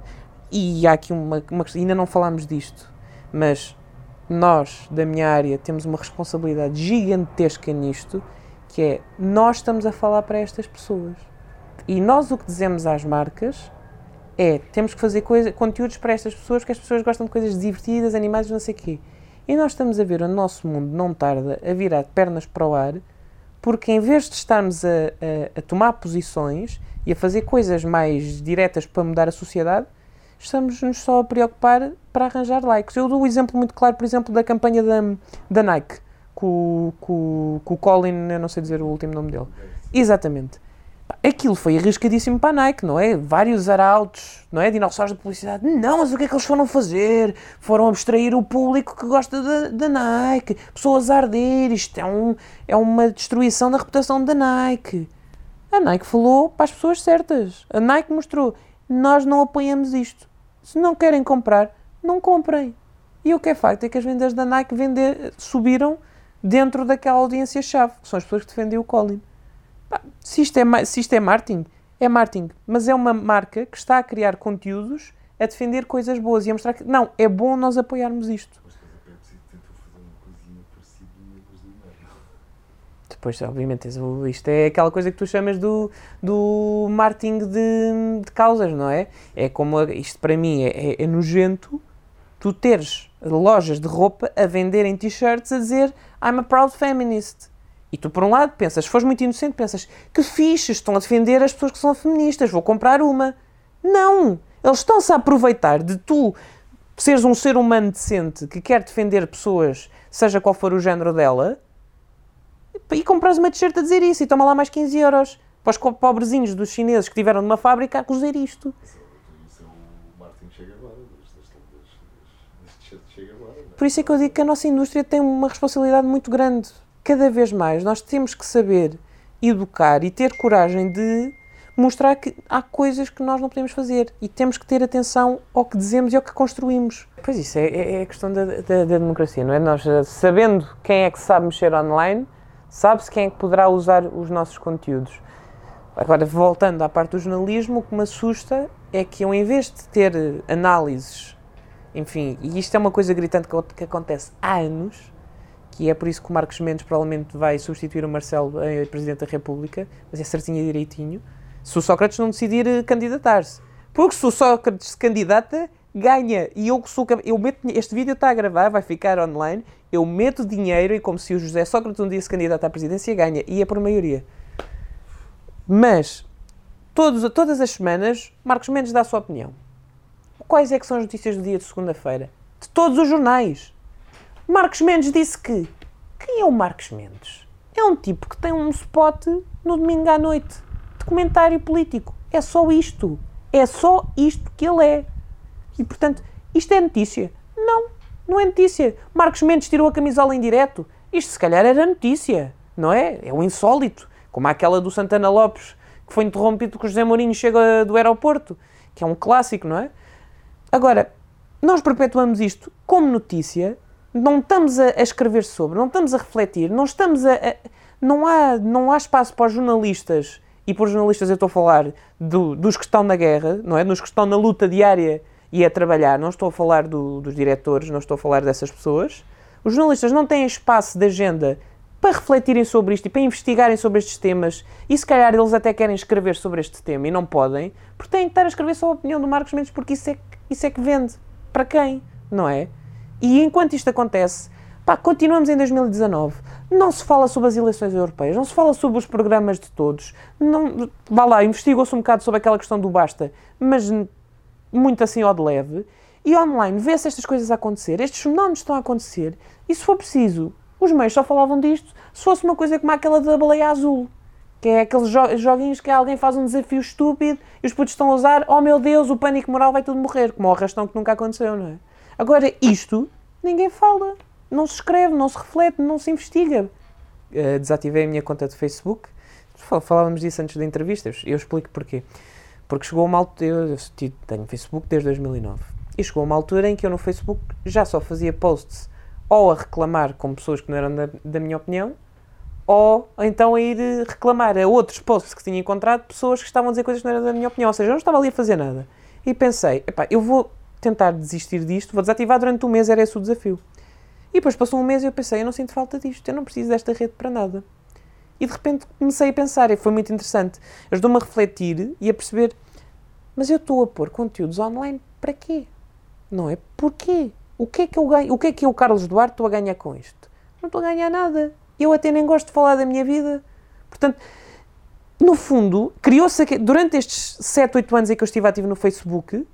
e há aqui uma, uma ainda não falámos disto, mas nós, da minha área, temos uma responsabilidade gigantesca nisto, que é nós estamos a falar para estas pessoas. E nós o que dizemos às marcas é temos que fazer coisa, conteúdos para estas pessoas, que as pessoas gostam de coisas divertidas, animadas, não sei o quê. E nós estamos a ver o nosso mundo, não tarda, a virar pernas para o ar, porque em vez de estarmos a, a, a tomar posições e a fazer coisas mais diretas para mudar a sociedade, estamos-nos só a preocupar para arranjar likes. Eu dou o um exemplo muito claro, por exemplo, da campanha da, da Nike, com, com, com o Colin, eu não sei dizer o último nome dele. Exatamente. Aquilo foi arriscadíssimo para a Nike, não é? Vários arautos, não é? Dinossauros de publicidade. Não, mas o que é que eles foram fazer? Foram abstrair o público que gosta da, da Nike. Pessoas a arder. Isto é, um, é uma destruição da reputação da Nike. A Nike falou para as pessoas certas. A Nike mostrou: nós não apoiamos isto. Se não querem comprar, não comprem. E o que é facto é que as vendas da Nike vender, subiram dentro daquela audiência-chave, que são as pessoas que defendem o Colin. se, isto é, se isto é marketing, É marketing, mas é uma marca que está a criar conteúdos a defender coisas boas e a mostrar que não, é bom nós apoiarmos isto. Mas depois a Pepsi tentou fazer uma coisinha parecida e depois do meio. Depois, obviamente, tens isto é aquela coisa que tu chamas do, do marketing de, de causas, não é? É como, isto para mim é, é- é nojento, tu teres lojas de roupa a venderem t-shirts a dizer I'm a proud feminist. E tu, por um lado, pensas, se fores muito inocente, pensas que fixe, estão a defender as pessoas que são feministas, vou comprar uma. Não! Eles estão-se a aproveitar de tu seres um ser humano decente que quer defender pessoas, seja qual for o género dela, e compras uma t-shirt a dizer isso e toma lá mais 15 euros para os pobrezinhos dos chineses que tiveram numa fábrica a cozer isto. Isso é- é o marketing chega agora, chega é? Por isso é que eu digo que a nossa indústria tem uma responsabilidade muito grande. Cada vez mais nós temos que saber educar e ter coragem de mostrar que há coisas que nós não podemos fazer e temos que ter atenção ao que dizemos e ao que construímos. Pois isso é, é- é a questão da, da- da democracia, não é? Nós, eh, sabendo quem é que sabe mexer online, sabe-se quem é que poderá usar os nossos conteúdos. Agora, voltando à parte do jornalismo, o que me assusta é que eu, em vez de ter eh, análises, enfim, e isto é uma coisa gritante que, que acontece há anos, que é por isso que o Marcos Mendes provavelmente vai substituir o Marcelo em Presidente da República, mas é certinho e direitinho, se o Sócrates não decidir eh, candidatar-se. Porque se o Sócrates se candidata, ganha. E eu sou. Eu meto, este vídeo está a gravar, vai ficar online. Eu meto dinheiro e, como se o José Sócrates um dia se candidata à presidência, ganha. E é por maioria. Mas, todos, todas as semanas, Marcos Mendes dá a sua opinião. Quais é que são as notícias do dia de segunda-feira? De todos os jornais. Marcos Mendes disse que. Quem é o Marcos Mendes? É um tipo que tem um spot no domingo à noite de comentário político. É só isto. É só isto que ele é. E portanto, isto é notícia? Não, não é notícia. Marcos Mendes tirou a camisola em direto. Isto se calhar era notícia, não é? É o insólito. Como aquela do Santana Lopes, que foi interrompido porque o José Mourinho chega do aeroporto, que é um clássico, não é? Agora, nós perpetuamos isto como notícia, não estamos a, a escrever sobre, não estamos a refletir, não estamos a. a- não, há, não há espaço para os jornalistas, e por jornalistas eu estou a falar do- dos que estão na guerra, não é? Dos que estão na luta diária e a trabalhar, não estou a falar do- dos diretores, não estou a falar dessas pessoas. Os jornalistas não têm espaço de agenda para refletirem sobre isto e para investigarem sobre estes temas, e se calhar eles até querem escrever sobre este tema e não podem, porque têm que estar a escrever só a opinião do Marcos Mendes, porque isso é, isso é que vende. Para quem? Não é? E enquanto isto acontece, pá, continuamos em 2019. Não se fala sobre as eleições europeias, não se fala sobre os programas de todos. Não, vá lá, investigou-se um bocado sobre aquela questão do basta, mas muito assim ao de leve. E online vê-se estas coisas a acontecer, estes fenómenos estão a acontecer, e se for preciso, os meios só falavam disto se fosse uma coisa como aquela da baleia azul. Que é aqueles jo- joguinhos que alguém faz um desafio estúpido e os putos estão a usar, oh meu Deus, o pânico moral vai tudo morrer, como o arrastão que nunca aconteceu, não é? Agora, isto, ninguém fala, não se escreve, não se reflete, não se investiga. Eh, desativei a minha conta de Facebook, Fal- falávamos disso antes da entrevista, eu explico porquê. Porque chegou uma altura, eu, tenho Facebook desde 2009, e chegou uma altura em que eu no Facebook já só fazia posts ou a reclamar com pessoas que não eram da, da minha opinião, ou então a ir eh, reclamar a outros posts que tinha encontrado pessoas que estavam a dizer coisas que não eram da minha opinião. Ou seja, eu não estava ali a fazer nada. E pensei, epá, eu vou tentar desistir disto, vou desativar durante um mês, era esse o desafio. E depois passou um mês e eu pensei, eu não sinto falta disto, eu não preciso desta rede para nada. E de repente comecei a pensar, e foi muito interessante. Ajudou-me a refletir e a perceber, mas eu estou a pôr conteúdos online para quê? Não é? Porquê? O que é que eu ganho? O que é que eu, Carlos Duarte, estou a ganhar com isto? Não estou a ganhar nada. Eu até nem gosto de falar da minha vida. Portanto, no fundo, criou-se durante estes 7, 8 anos em que eu estive ativo no Facebook,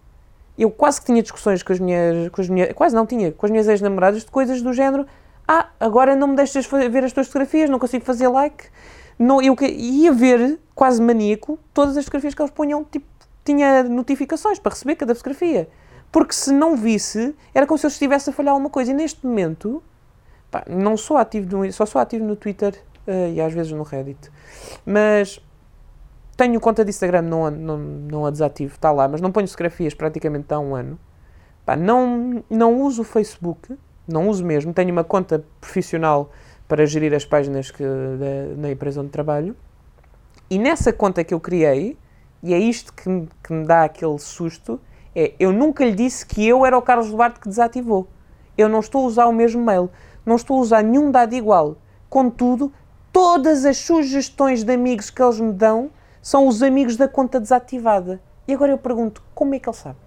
eu quase que tinha discussões com as minhas, com as minhas quase não tinha, com as minhas ex-namoradas de coisas do género ah, agora não me deixas ver as tuas fotografias, não consigo fazer like. Não, eu ia ver, quase maníaco, todas as fotografias que eles ponham, tipo, tinha notificações para receber cada fotografia. Porque se não visse, era como se eu estivesse a falhar alguma coisa. E neste momento, pá, não sou ativo, no, só sou ativo no Twitter eh, e às vezes no Reddit. Mas tenho conta de Instagram, não, não, não a desativo, está lá, mas não ponho fotografias praticamente há um ano. Pá, não, não uso o Facebook, não uso mesmo. Tenho uma conta profissional para gerir as páginas que, da, na empresa onde trabalho. E nessa conta que eu criei, e é isto que me, que me dá aquele susto, é eu nunca lhe disse que eu era o Carlos Duarte que desativou. Eu não estou a usar o mesmo mail, não estou a usar nenhum dado igual. Contudo, todas as sugestões de amigos que eles me dão são os amigos da conta desativada. E agora eu pergunto, como é que ele sabe?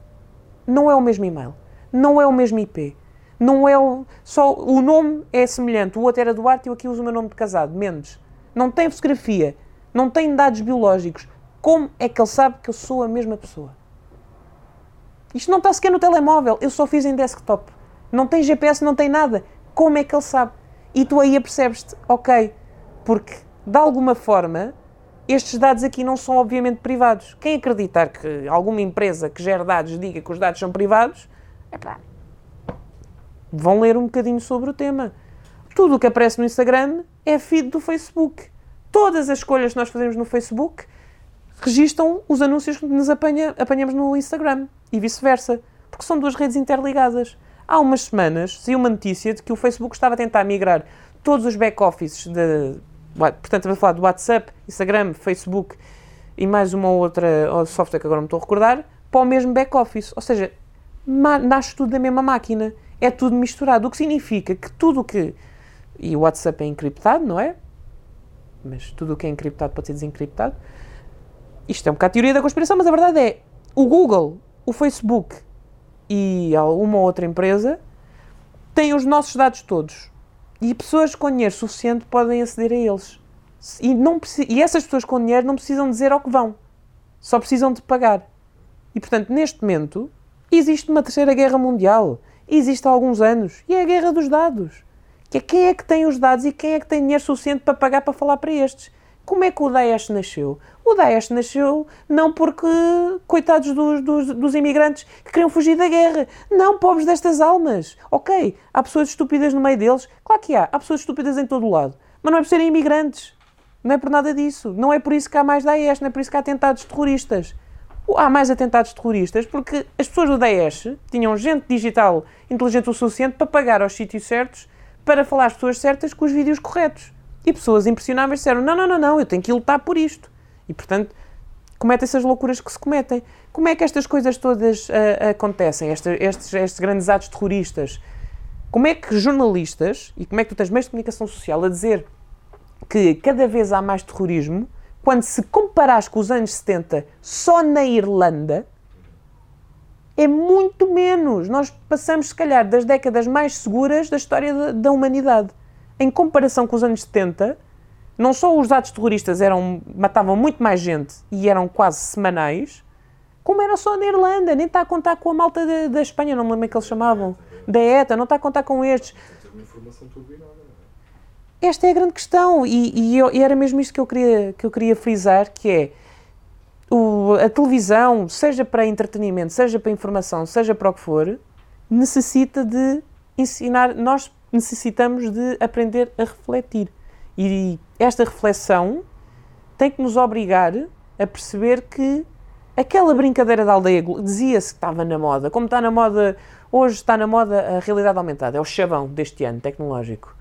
Não é o mesmo e-mail, não é o mesmo IP, não é o... Só o nome é semelhante, o outro era Duarte e eu aqui uso o meu nome de casado, Mendes. Não tem fotografia, não tem dados biológicos. Como é que ele sabe que eu sou a mesma pessoa? Isto não está sequer no telemóvel, eu só fiz em desktop. Não tem GPS, não tem nada. Como é que ele sabe? E tu aí apercebes-te, ok, porque de alguma forma estes dados aqui não são obviamente privados. Quem acreditar que alguma empresa que gera dados diga que os dados são privados, epá, vão ler um bocadinho sobre o tema. Tudo o que aparece no Instagram é feed do Facebook. Todas as escolhas que nós fazemos no Facebook registam os anúncios que nos apanha, apanhamos no Instagram e vice-versa, porque são duas redes interligadas. Há umas semanas saiu uma notícia de que o Facebook estava a tentar migrar todos os back-offices de. Portanto, estamos a falar do WhatsApp, Instagram, Facebook e mais uma outra software que agora me estou a recordar, para o mesmo back-office. Ou seja, nasce tudo da mesma máquina. É tudo misturado. O que significa que tudo o que. E o WhatsApp é encriptado, não é? Mas tudo o que é encriptado pode ser desencriptado. Isto é um bocado teoria da conspiração, mas a verdade é: o Google, o Facebook e alguma outra empresa têm os nossos dados todos. E pessoas com dinheiro suficiente podem aceder a eles. E, não, e essas pessoas com dinheiro não precisam dizer ao que vão. Só precisam de pagar. E, portanto, neste momento, existe uma terceira guerra mundial. Existe há alguns anos. E é a guerra dos dados. Que é quem é que tem os dados e quem é que tem dinheiro suficiente para pagar para falar para estes. Como é que o Daesh nasceu? O Daesh nasceu não porque, coitados dos, dos, dos, imigrantes que queriam fugir da guerra. Não, pobres destas almas. Ok, há pessoas estúpidas no meio deles. Claro que há. Há pessoas estúpidas em todo o lado. Mas não é por serem imigrantes. Não é por nada disso. Não é por isso que há mais Daesh. Não é por isso que há atentados terroristas. Há mais atentados terroristas porque as pessoas do Daesh tinham gente digital inteligente o suficiente para pagar aos sítios certos para falar às pessoas certas com os vídeos corretos. E pessoas impressionáveis disseram: não, não, não, não, eu tenho que lutar por isto. E, portanto, cometem-se as loucuras que se cometem. Como é que estas coisas todas uh, acontecem, Esta, estes, estes grandes atos terroristas? Como é que jornalistas, e como é que tu tens meios de comunicação social a dizer que cada vez há mais terrorismo, quando se comparares com os anos 70, só na Irlanda, é muito menos. Nós passamos, se calhar, das décadas mais seguras da história da, da humanidade. Em comparação com os anos 70, não só os atos terroristas eram, matavam muito mais gente e eram quase semanais, como era só na Irlanda, nem está a contar com a malta da, Espanha, não me lembro como é que eles chamavam, da ETA, não está a contar com estes. É? Esta é a grande questão e, e, eu, e, era mesmo isto que eu queria, que eu queria frisar, que é o, a televisão, seja para entretenimento, seja para informação, seja para o que for, necessita de ensinar, nós necessitamos de aprender a refletir. E esta reflexão tem que nos obrigar a perceber que aquela brincadeira da aldeia dizia-se que estava na moda, como está na moda, hoje está na moda a realidade aumentada, é o chavão deste ano tecnológico.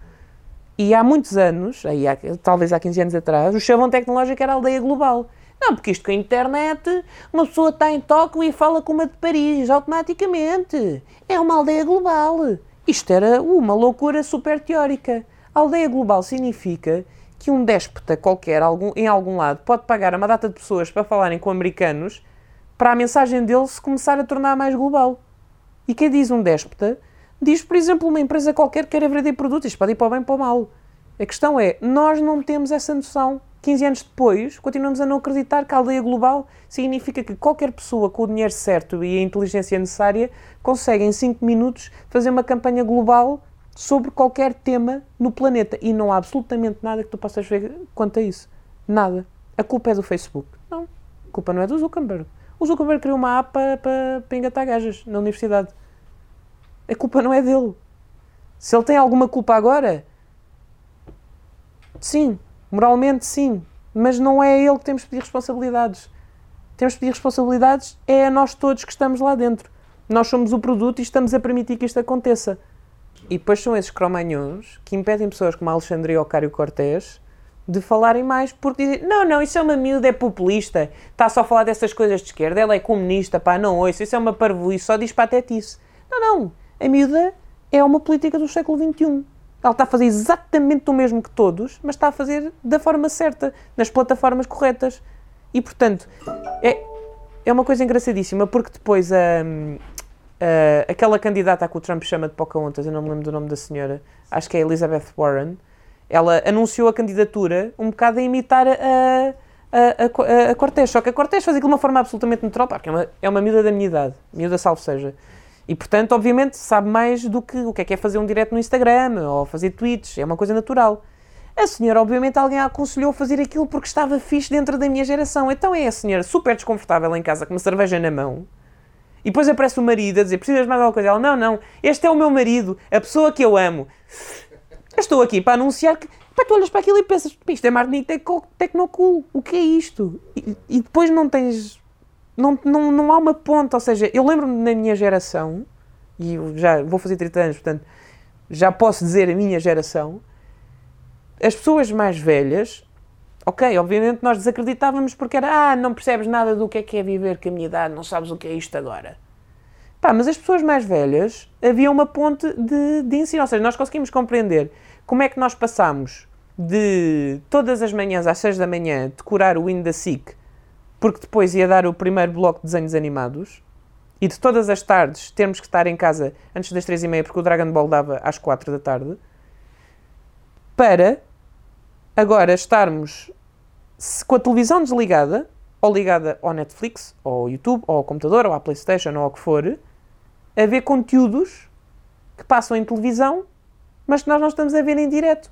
E há muitos anos, aí há, talvez há 15 anos atrás, o chavão tecnológico era a aldeia global. Não, porque isto com a internet, uma pessoa está em Tóquio e fala com uma de Paris automaticamente. É uma aldeia global. Isto era uma loucura super teórica. A aldeia global significa que um déspota qualquer algum, em algum lado pode pagar uma data de pessoas para falarem com americanos para a mensagem dele se começar a tornar mais global. E quem diz um déspota diz, por exemplo, uma empresa qualquer que quer vender produtos. Isto pode ir para o bem ou para o mal. A questão é, nós não temos essa noção. 15 anos depois, continuamos a não acreditar que a aldeia global significa que qualquer pessoa com o dinheiro certo e a inteligência necessária consegue em 5 minutos fazer uma campanha global sobre qualquer tema no planeta. E não há absolutamente nada que tu possas ver quanto a isso. Nada. A culpa é do Facebook. Não. A culpa não é do Zuckerberg. O Zuckerberg criou uma app para, para, para engatar gajas na universidade. A culpa não é dele. Se ele tem alguma culpa agora, sim. Moralmente, sim. Mas não é a ele que temos de pedir responsabilidades. Temos de pedir responsabilidades é a nós todos que estamos lá dentro. Nós somos o produto e estamos a permitir que isto aconteça. E depois são esses cromanhões que impedem pessoas como Alexandre Ocário Cortés de falarem mais, porque dizem, não, não, isso é uma miúda, é populista, está só a falar dessas coisas de esquerda, ela é comunista, pá, não ouço, isso é uma parvoíce, só diz patetice. Não, não, a miúda é uma política do século XXI. Ela está a fazer exatamente o mesmo que todos, mas está a fazer da forma certa, nas plataformas corretas. E, portanto, é, é uma coisa engraçadíssima, porque depois a, a, aquela candidata a que o Trump chama de Pocahontas, eu não me lembro do nome da senhora, acho que é Elizabeth Warren, ela anunciou a candidatura um bocado a imitar a, a, a, a Cortés, só que a Cortés fazia aquilo de uma forma absolutamente natural, porque é uma, é uma miúda da minha idade, miúda salvo seja. E, portanto, obviamente, sabe mais do que o que é que é fazer um direto no Instagram ou fazer tweets. É uma coisa natural. A senhora, obviamente, alguém a aconselhou a fazer aquilo porque estava fixe dentro da minha geração. Então é a senhora super desconfortável em casa com uma cerveja na mão. E depois aparece o marido a dizer: Precisas mais alguma coisa? Ela: Não, não, este é o meu marido, a pessoa que eu amo. Eu estou aqui para anunciar que. Pá, tu olhas para aquilo e pensas: Isto é marketing tecnocool. O que é isto? E, e depois não tens não, não, não há uma ponta, ou seja, eu lembro-me na minha geração, e já vou fazer 30 anos, portanto, já posso dizer a minha geração, as pessoas mais velhas, ok, obviamente nós desacreditávamos porque era, ah, não percebes nada do que é que é viver com a minha idade, não sabes o que é isto agora. Pá, mas as pessoas mais velhas, havia uma ponte de, de ensino, ou seja, nós conseguimos compreender como é que nós passamos de todas as manhãs às 6 da manhã decorar o hino da SIC porque depois ia dar o primeiro bloco de desenhos animados e de todas as tardes termos que estar em casa antes das três e meia, porque o Dragon Ball dava às quatro da tarde, para agora estarmos com a televisão desligada, ou ligada ao Netflix, ou ao YouTube, ou ao computador, ou à Playstation, ou ao que for, a ver conteúdos que passam em televisão, mas que nós não estamos a ver em direto.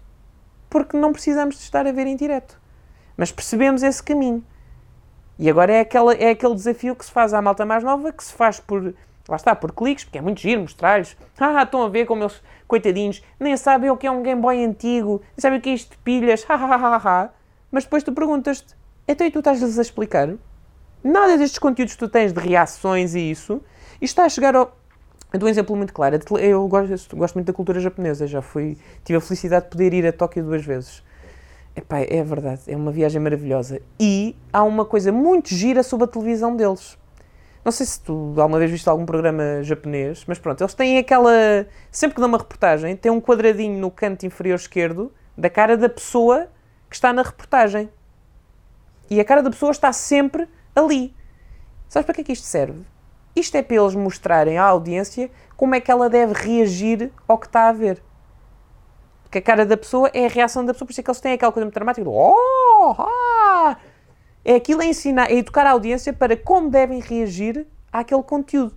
Porque não precisamos de estar a ver em direto. Mas percebemos esse caminho. E agora é, aquela, é aquele desafio que se faz à malta mais nova, que se faz por, lá está, por cliques, porque é muito giro mostrar-lhes. Ah, estão a ver como eles, coitadinhos, nem sabem o que é um Game Boy antigo, nem sabem o que é isto de pilhas, ha, ha, ha, ha. Mas depois tu perguntas-te, então e tu estás-lhes a explicar? Nada destes conteúdos que tu tens de reações e isso, e está a chegar ao... Eu dou um exemplo muito claro. Eu gosto, gosto muito da cultura japonesa, já fui, tive a felicidade de poder ir a Tóquio duas vezes. Epá, é verdade, é uma viagem maravilhosa. E há uma coisa muito gira sobre a televisão deles. Não sei se tu alguma vez viste algum programa japonês, mas pronto, eles têm aquela. Sempre que dão uma reportagem, tem um quadradinho no canto inferior esquerdo da cara da pessoa que está na reportagem. E a cara da pessoa está sempre ali. Sabes para que é que isto serve? Isto é para eles mostrarem à audiência como é que ela deve reagir ao que está a ver. Porque a cara da pessoa é a reação da pessoa, por isso é que eles têm aquela coisa muito dramática do oh, ah! É aquilo a ensinar, é educar a audiência para como devem reagir àquele conteúdo.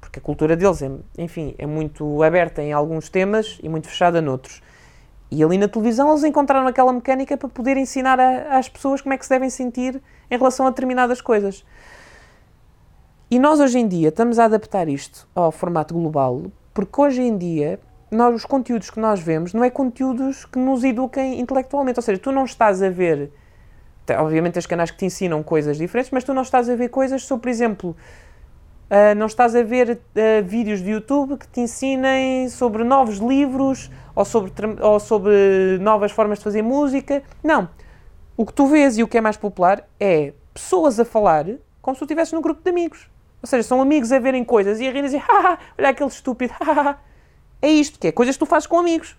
Porque a cultura deles, é, enfim, é muito aberta em alguns temas e muito fechada noutros. E ali na televisão eles encontraram aquela mecânica para poder ensinar a, às pessoas como é que se devem sentir em relação a determinadas coisas. E nós hoje em dia estamos a adaptar isto ao formato global, porque hoje em dia nós, os conteúdos que nós vemos não é conteúdos que nos eduquem intelectualmente. Ou seja, tu não estás a ver. Obviamente, tens canais que te ensinam coisas diferentes, mas tu não estás a ver coisas sobre, por exemplo, uh, não estás a ver uh, vídeos de YouTube que te ensinem sobre novos livros ou sobre, ou sobre novas formas de fazer música. Não. O que tu vês e o que é mais popular é pessoas a falar como se tu estivesses num grupo de amigos. Ou seja, são amigos a verem coisas e a rirem e dizer, olha aquele estúpido, é isto, que é coisas que tu fazes com amigos.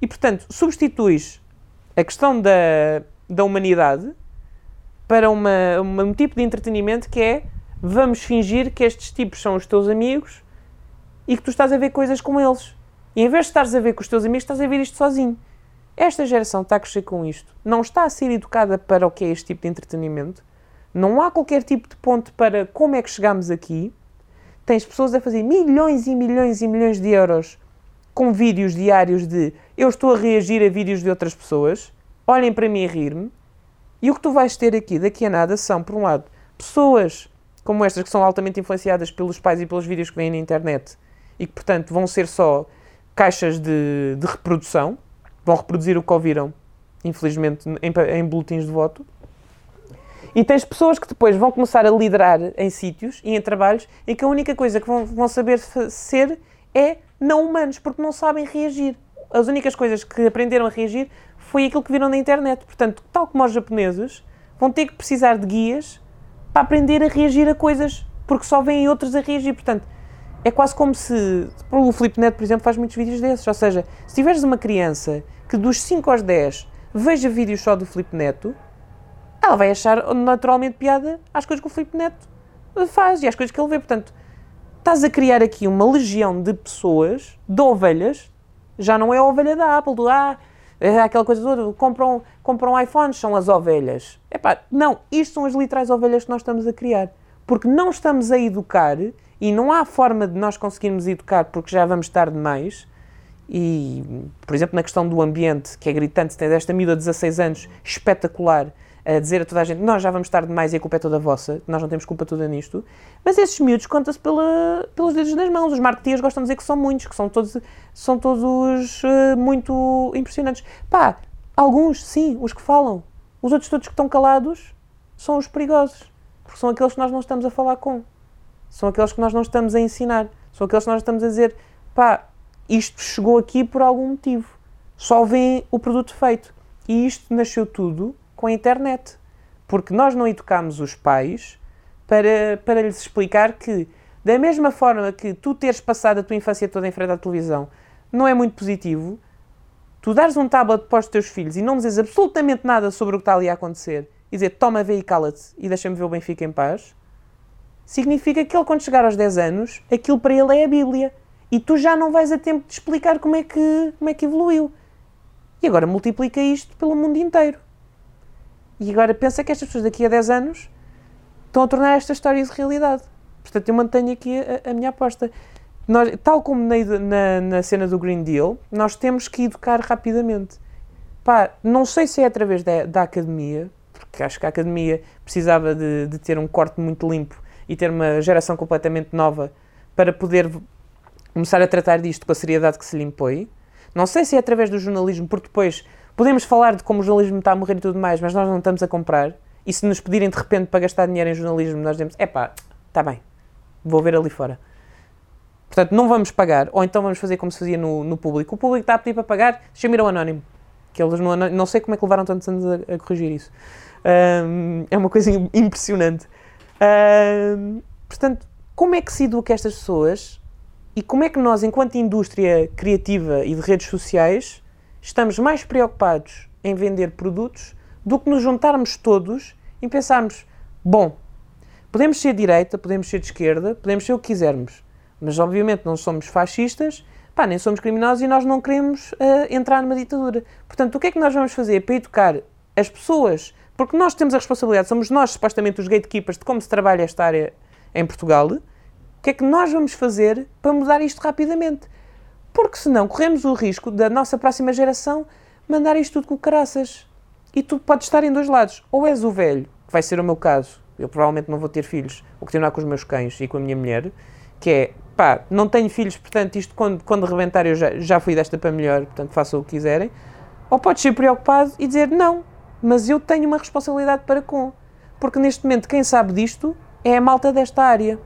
E, portanto, substituis a questão da, da humanidade para uma, uma, um tipo de entretenimento que é vamos fingir que estes tipos são os teus amigos e que tu estás a ver coisas com eles. E em vez de estares a ver com os teus amigos, estás a ver isto sozinho. Esta geração está a crescer com isto. Não está a ser educada para o que é este tipo de entretenimento. Não há qualquer tipo de ponto para como é que chegamos aqui tens pessoas a fazer milhões e milhões e milhões de euros com vídeos diários de eu estou a reagir a vídeos de outras pessoas, olhem para mim e rir-me. E o que tu vais ter aqui daqui a nada são, por um lado, pessoas como estas que são altamente influenciadas pelos pais e pelos vídeos que vêm na internet e que, portanto, vão ser só caixas de, de reprodução, vão reproduzir o que ouviram, infelizmente, em, em boletins de voto. E tens pessoas que depois vão começar a liderar em sítios e em trabalhos em que a única coisa que vão, vão saber ser é não humanos, porque não sabem reagir. As únicas coisas que aprenderam a reagir foi aquilo que viram na internet. Portanto, tal como os japoneses, vão ter que precisar de guias para aprender a reagir a coisas, porque só vêm outros a reagir. Portanto, é quase como se. O Flipnet, por exemplo, faz muitos vídeos desses. Ou seja, se tiveres uma criança que dos 5 aos 10 veja vídeos só do Flipneto, ela vai achar naturalmente piada às coisas que o Flipneto faz e às coisas que ele vê. Portanto, estás a criar aqui uma legião de pessoas, de ovelhas, já não é a ovelha da Apple, do ah, é aquela coisa toda, compram, compram iPhones, são as ovelhas. Epá, não, isto são as literais ovelhas que nós estamos a criar. Porque não estamos a educar e não há forma de nós conseguirmos educar porque já vamos tarde demais. E, por exemplo, na questão do ambiente, que é gritante, tem esta miúda de 16 anos espetacular a dizer a toda a gente nós já vamos tarde demais e a culpa é toda vossa, nós não temos culpa toda nisto. Mas esses miúdos conta-se pelos dedos das mãos. Os marketeers gostam de dizer que são muitos, que são todos, são todos uh, muito impressionantes. Pá, alguns, sim, os que falam. Os outros todos que estão calados são os perigosos. Porque são aqueles que nós não estamos a falar com. São aqueles que nós não estamos a ensinar. São aqueles que nós estamos a dizer, pá, isto chegou aqui por algum motivo. Só vem o produto feito. E isto nasceu tudo com a internet. Porque nós não educámos os pais para, para lhes explicar que, da mesma forma que tu teres passado a tua infância toda em frente à televisão não é muito positivo, tu dares um tablet para os teus filhos e não dizes absolutamente nada sobre o que está ali a acontecer e dizer toma, vê e cala-te e deixa-me ver o Benfica em paz, significa que ele, quando chegar aos 10 anos, aquilo para ele é a Bíblia. E tu já não vais a tempo de explicar como é que, como é que evoluiu. E agora multiplica isto pelo mundo inteiro. E agora pensa que estas pessoas daqui a 10 anos estão a tornar esta história de realidade. Portanto, eu mantenho aqui a, a minha aposta. Nós, tal como na, na, na, cena do Green Deal, nós temos que educar rapidamente. Pá, não sei se é através da, da academia, porque acho que a academia precisava de, de, ter um corte muito limpo e ter uma geração completamente nova para poder começar a tratar disto com a seriedade que se lhe impõe. Não sei se é através do jornalismo, porque depois Podemos falar de como o jornalismo está a morrer e tudo mais, mas nós não estamos a comprar. E se nos pedirem de repente para gastar dinheiro em jornalismo, nós dizemos: é pá, está bem, vou ver ali fora. Portanto, não vamos pagar, ou então vamos fazer como se fazia no, no público. O público está a pedir para pagar, ir ao anónimo. Que eles não, não sei como é que levaram tantos anos a, a corrigir isso. Um, é uma coisa impressionante. Um, portanto, como é que se educa estas pessoas e como é que nós, enquanto indústria criativa e de redes sociais, estamos mais preocupados em vender produtos do que nos juntarmos todos e pensarmos: bom, podemos ser direita, podemos ser de esquerda, podemos ser o que quisermos, mas obviamente não somos fascistas, pá, nem somos criminosos e nós não queremos uh, entrar numa ditadura. Portanto, o que é que nós vamos fazer para educar as pessoas? Porque nós temos a responsabilidade, somos nós supostamente os gatekeepers de como se trabalha esta área em Portugal. O que é que nós vamos fazer para mudar isto rapidamente? Porque senão corremos o risco da nossa próxima geração mandar isto tudo com caraças. E tu podes estar em dois lados. Ou és o velho, que vai ser o meu caso, eu provavelmente não vou ter filhos, vou continuar com os meus cães e com a minha mulher, que é, pá, não tenho filhos, portanto, isto quando, quando rebentar eu já, já fui desta para melhor, portanto, façam o que quiserem. Ou podes ser preocupado e dizer, não, mas eu tenho uma responsabilidade para com. Porque neste momento quem sabe disto é a malta desta área.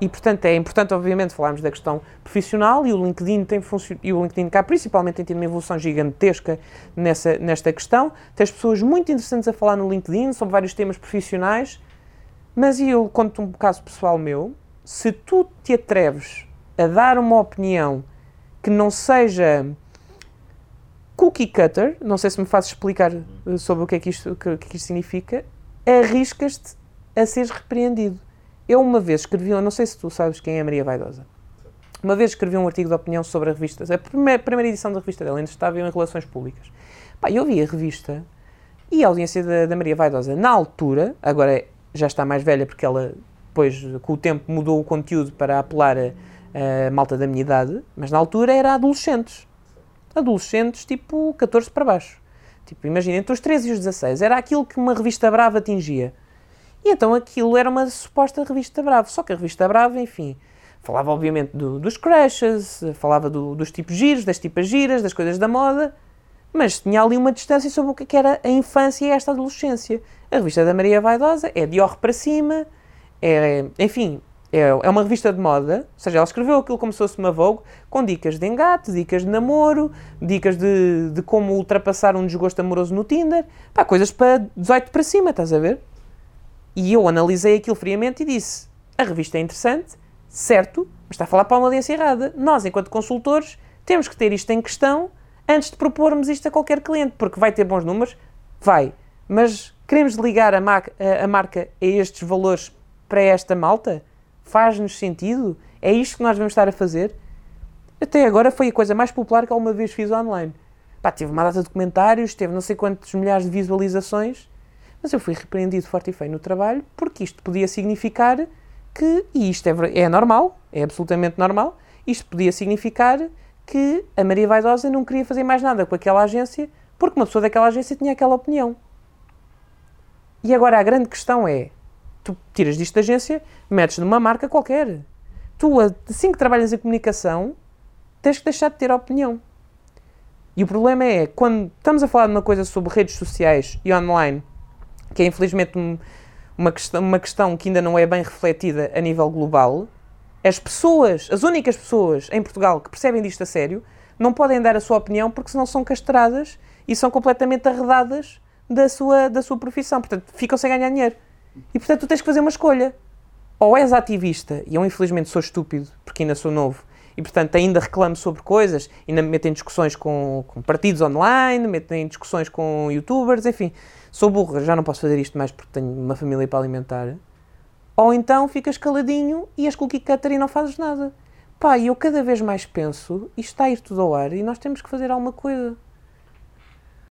E, portanto, é importante, obviamente, falarmos da questão profissional e o LinkedIn tem e o LinkedIn cá, principalmente, tem tido uma evolução gigantesca nessa, nesta questão. Tens pessoas muito interessantes a falar no LinkedIn sobre vários temas profissionais, mas eu conto um caso pessoal meu. Se tu te atreves a dar uma opinião que não seja cookie cutter, não sei se me fazes explicar eh, sobre o que é que isto, que é que isto significa, arriscas-te a seres repreendido. Eu uma vez escrevi, eu não sei se tu sabes quem é a Maria Vaidosa. Uma vez escrevi um artigo de opinião sobre a revista, a primeira, primeira edição da revista dela, ainda estava em Relações Públicas. Pá, eu vi a revista e a audiência da, da Maria Vaidosa, na altura, agora já está mais velha porque ela, depois, com o tempo, mudou o conteúdo para apelar a, a malta da minha idade, mas na altura era adolescentes. Adolescentes tipo 14 para baixo. Tipo, imagina, entre os 13 e os 16. Era aquilo que uma revista brava atingia. E então aquilo era uma suposta revista Bravo. Só que a revista Bravo, enfim, falava obviamente do, dos crushes, falava do, dos tipos giros, das tipas giras, das coisas da moda, mas tinha ali uma distância sobre o que era a infância e esta adolescência. A revista da Maria Vaidosa é de orre para cima, é, enfim, é, é uma revista de moda, ou seja, ela escreveu aquilo como se fosse uma Vogue, com dicas de engate, dicas de namoro, dicas de, de como ultrapassar um desgosto amoroso no Tinder, pá, coisas para 18 para cima, estás a ver? E eu analisei aquilo friamente e disse: a revista é interessante, certo, mas está a falar para uma audiência errada. Nós, enquanto consultores, temos que ter isto em questão antes de propormos isto a qualquer cliente, porque vai ter bons números, vai, mas queremos ligar a, a, a marca a estes valores para esta malta? Faz-nos sentido? É isto que nós vamos estar a fazer? Até agora foi a coisa mais popular que alguma vez fiz online. Pá, teve uma data de comentários, teve não sei quantos milhares de visualizações, mas eu fui repreendido forte e feio no trabalho porque isto podia significar que, e isto é, é normal, é absolutamente normal, isto podia significar que a Maria Vaidosa não queria fazer mais nada com aquela agência porque uma pessoa daquela agência tinha aquela opinião. E agora a grande questão é: tu tiras disto da agência, metes numa marca qualquer. Tu, assim que trabalhas em comunicação, tens que deixar de ter opinião. E o problema é, quando estamos a falar de uma coisa sobre redes sociais e online, que é infelizmente uma questão, uma questão que ainda não é bem refletida a nível global, as pessoas, as únicas pessoas em Portugal que percebem disto a sério, não podem dar a sua opinião porque senão são castradas e são completamente arredadas da sua, da sua profissão. Portanto, ficam sem ganhar dinheiro. E portanto, tu tens que fazer uma escolha. Ou és ativista, e eu infelizmente sou estúpido, porque ainda sou novo, e portanto ainda reclamo sobre coisas, ainda me meto em discussões com, com partidos online, meto em discussões com youtubers, enfim, sou burra, já não posso fazer isto mais porque tenho uma família para alimentar. Ou então ficas caladinho e és cookie cutter e não fazes nada. Pá, eu cada vez mais penso, isto está a ir tudo ao ar e nós temos que fazer alguma coisa.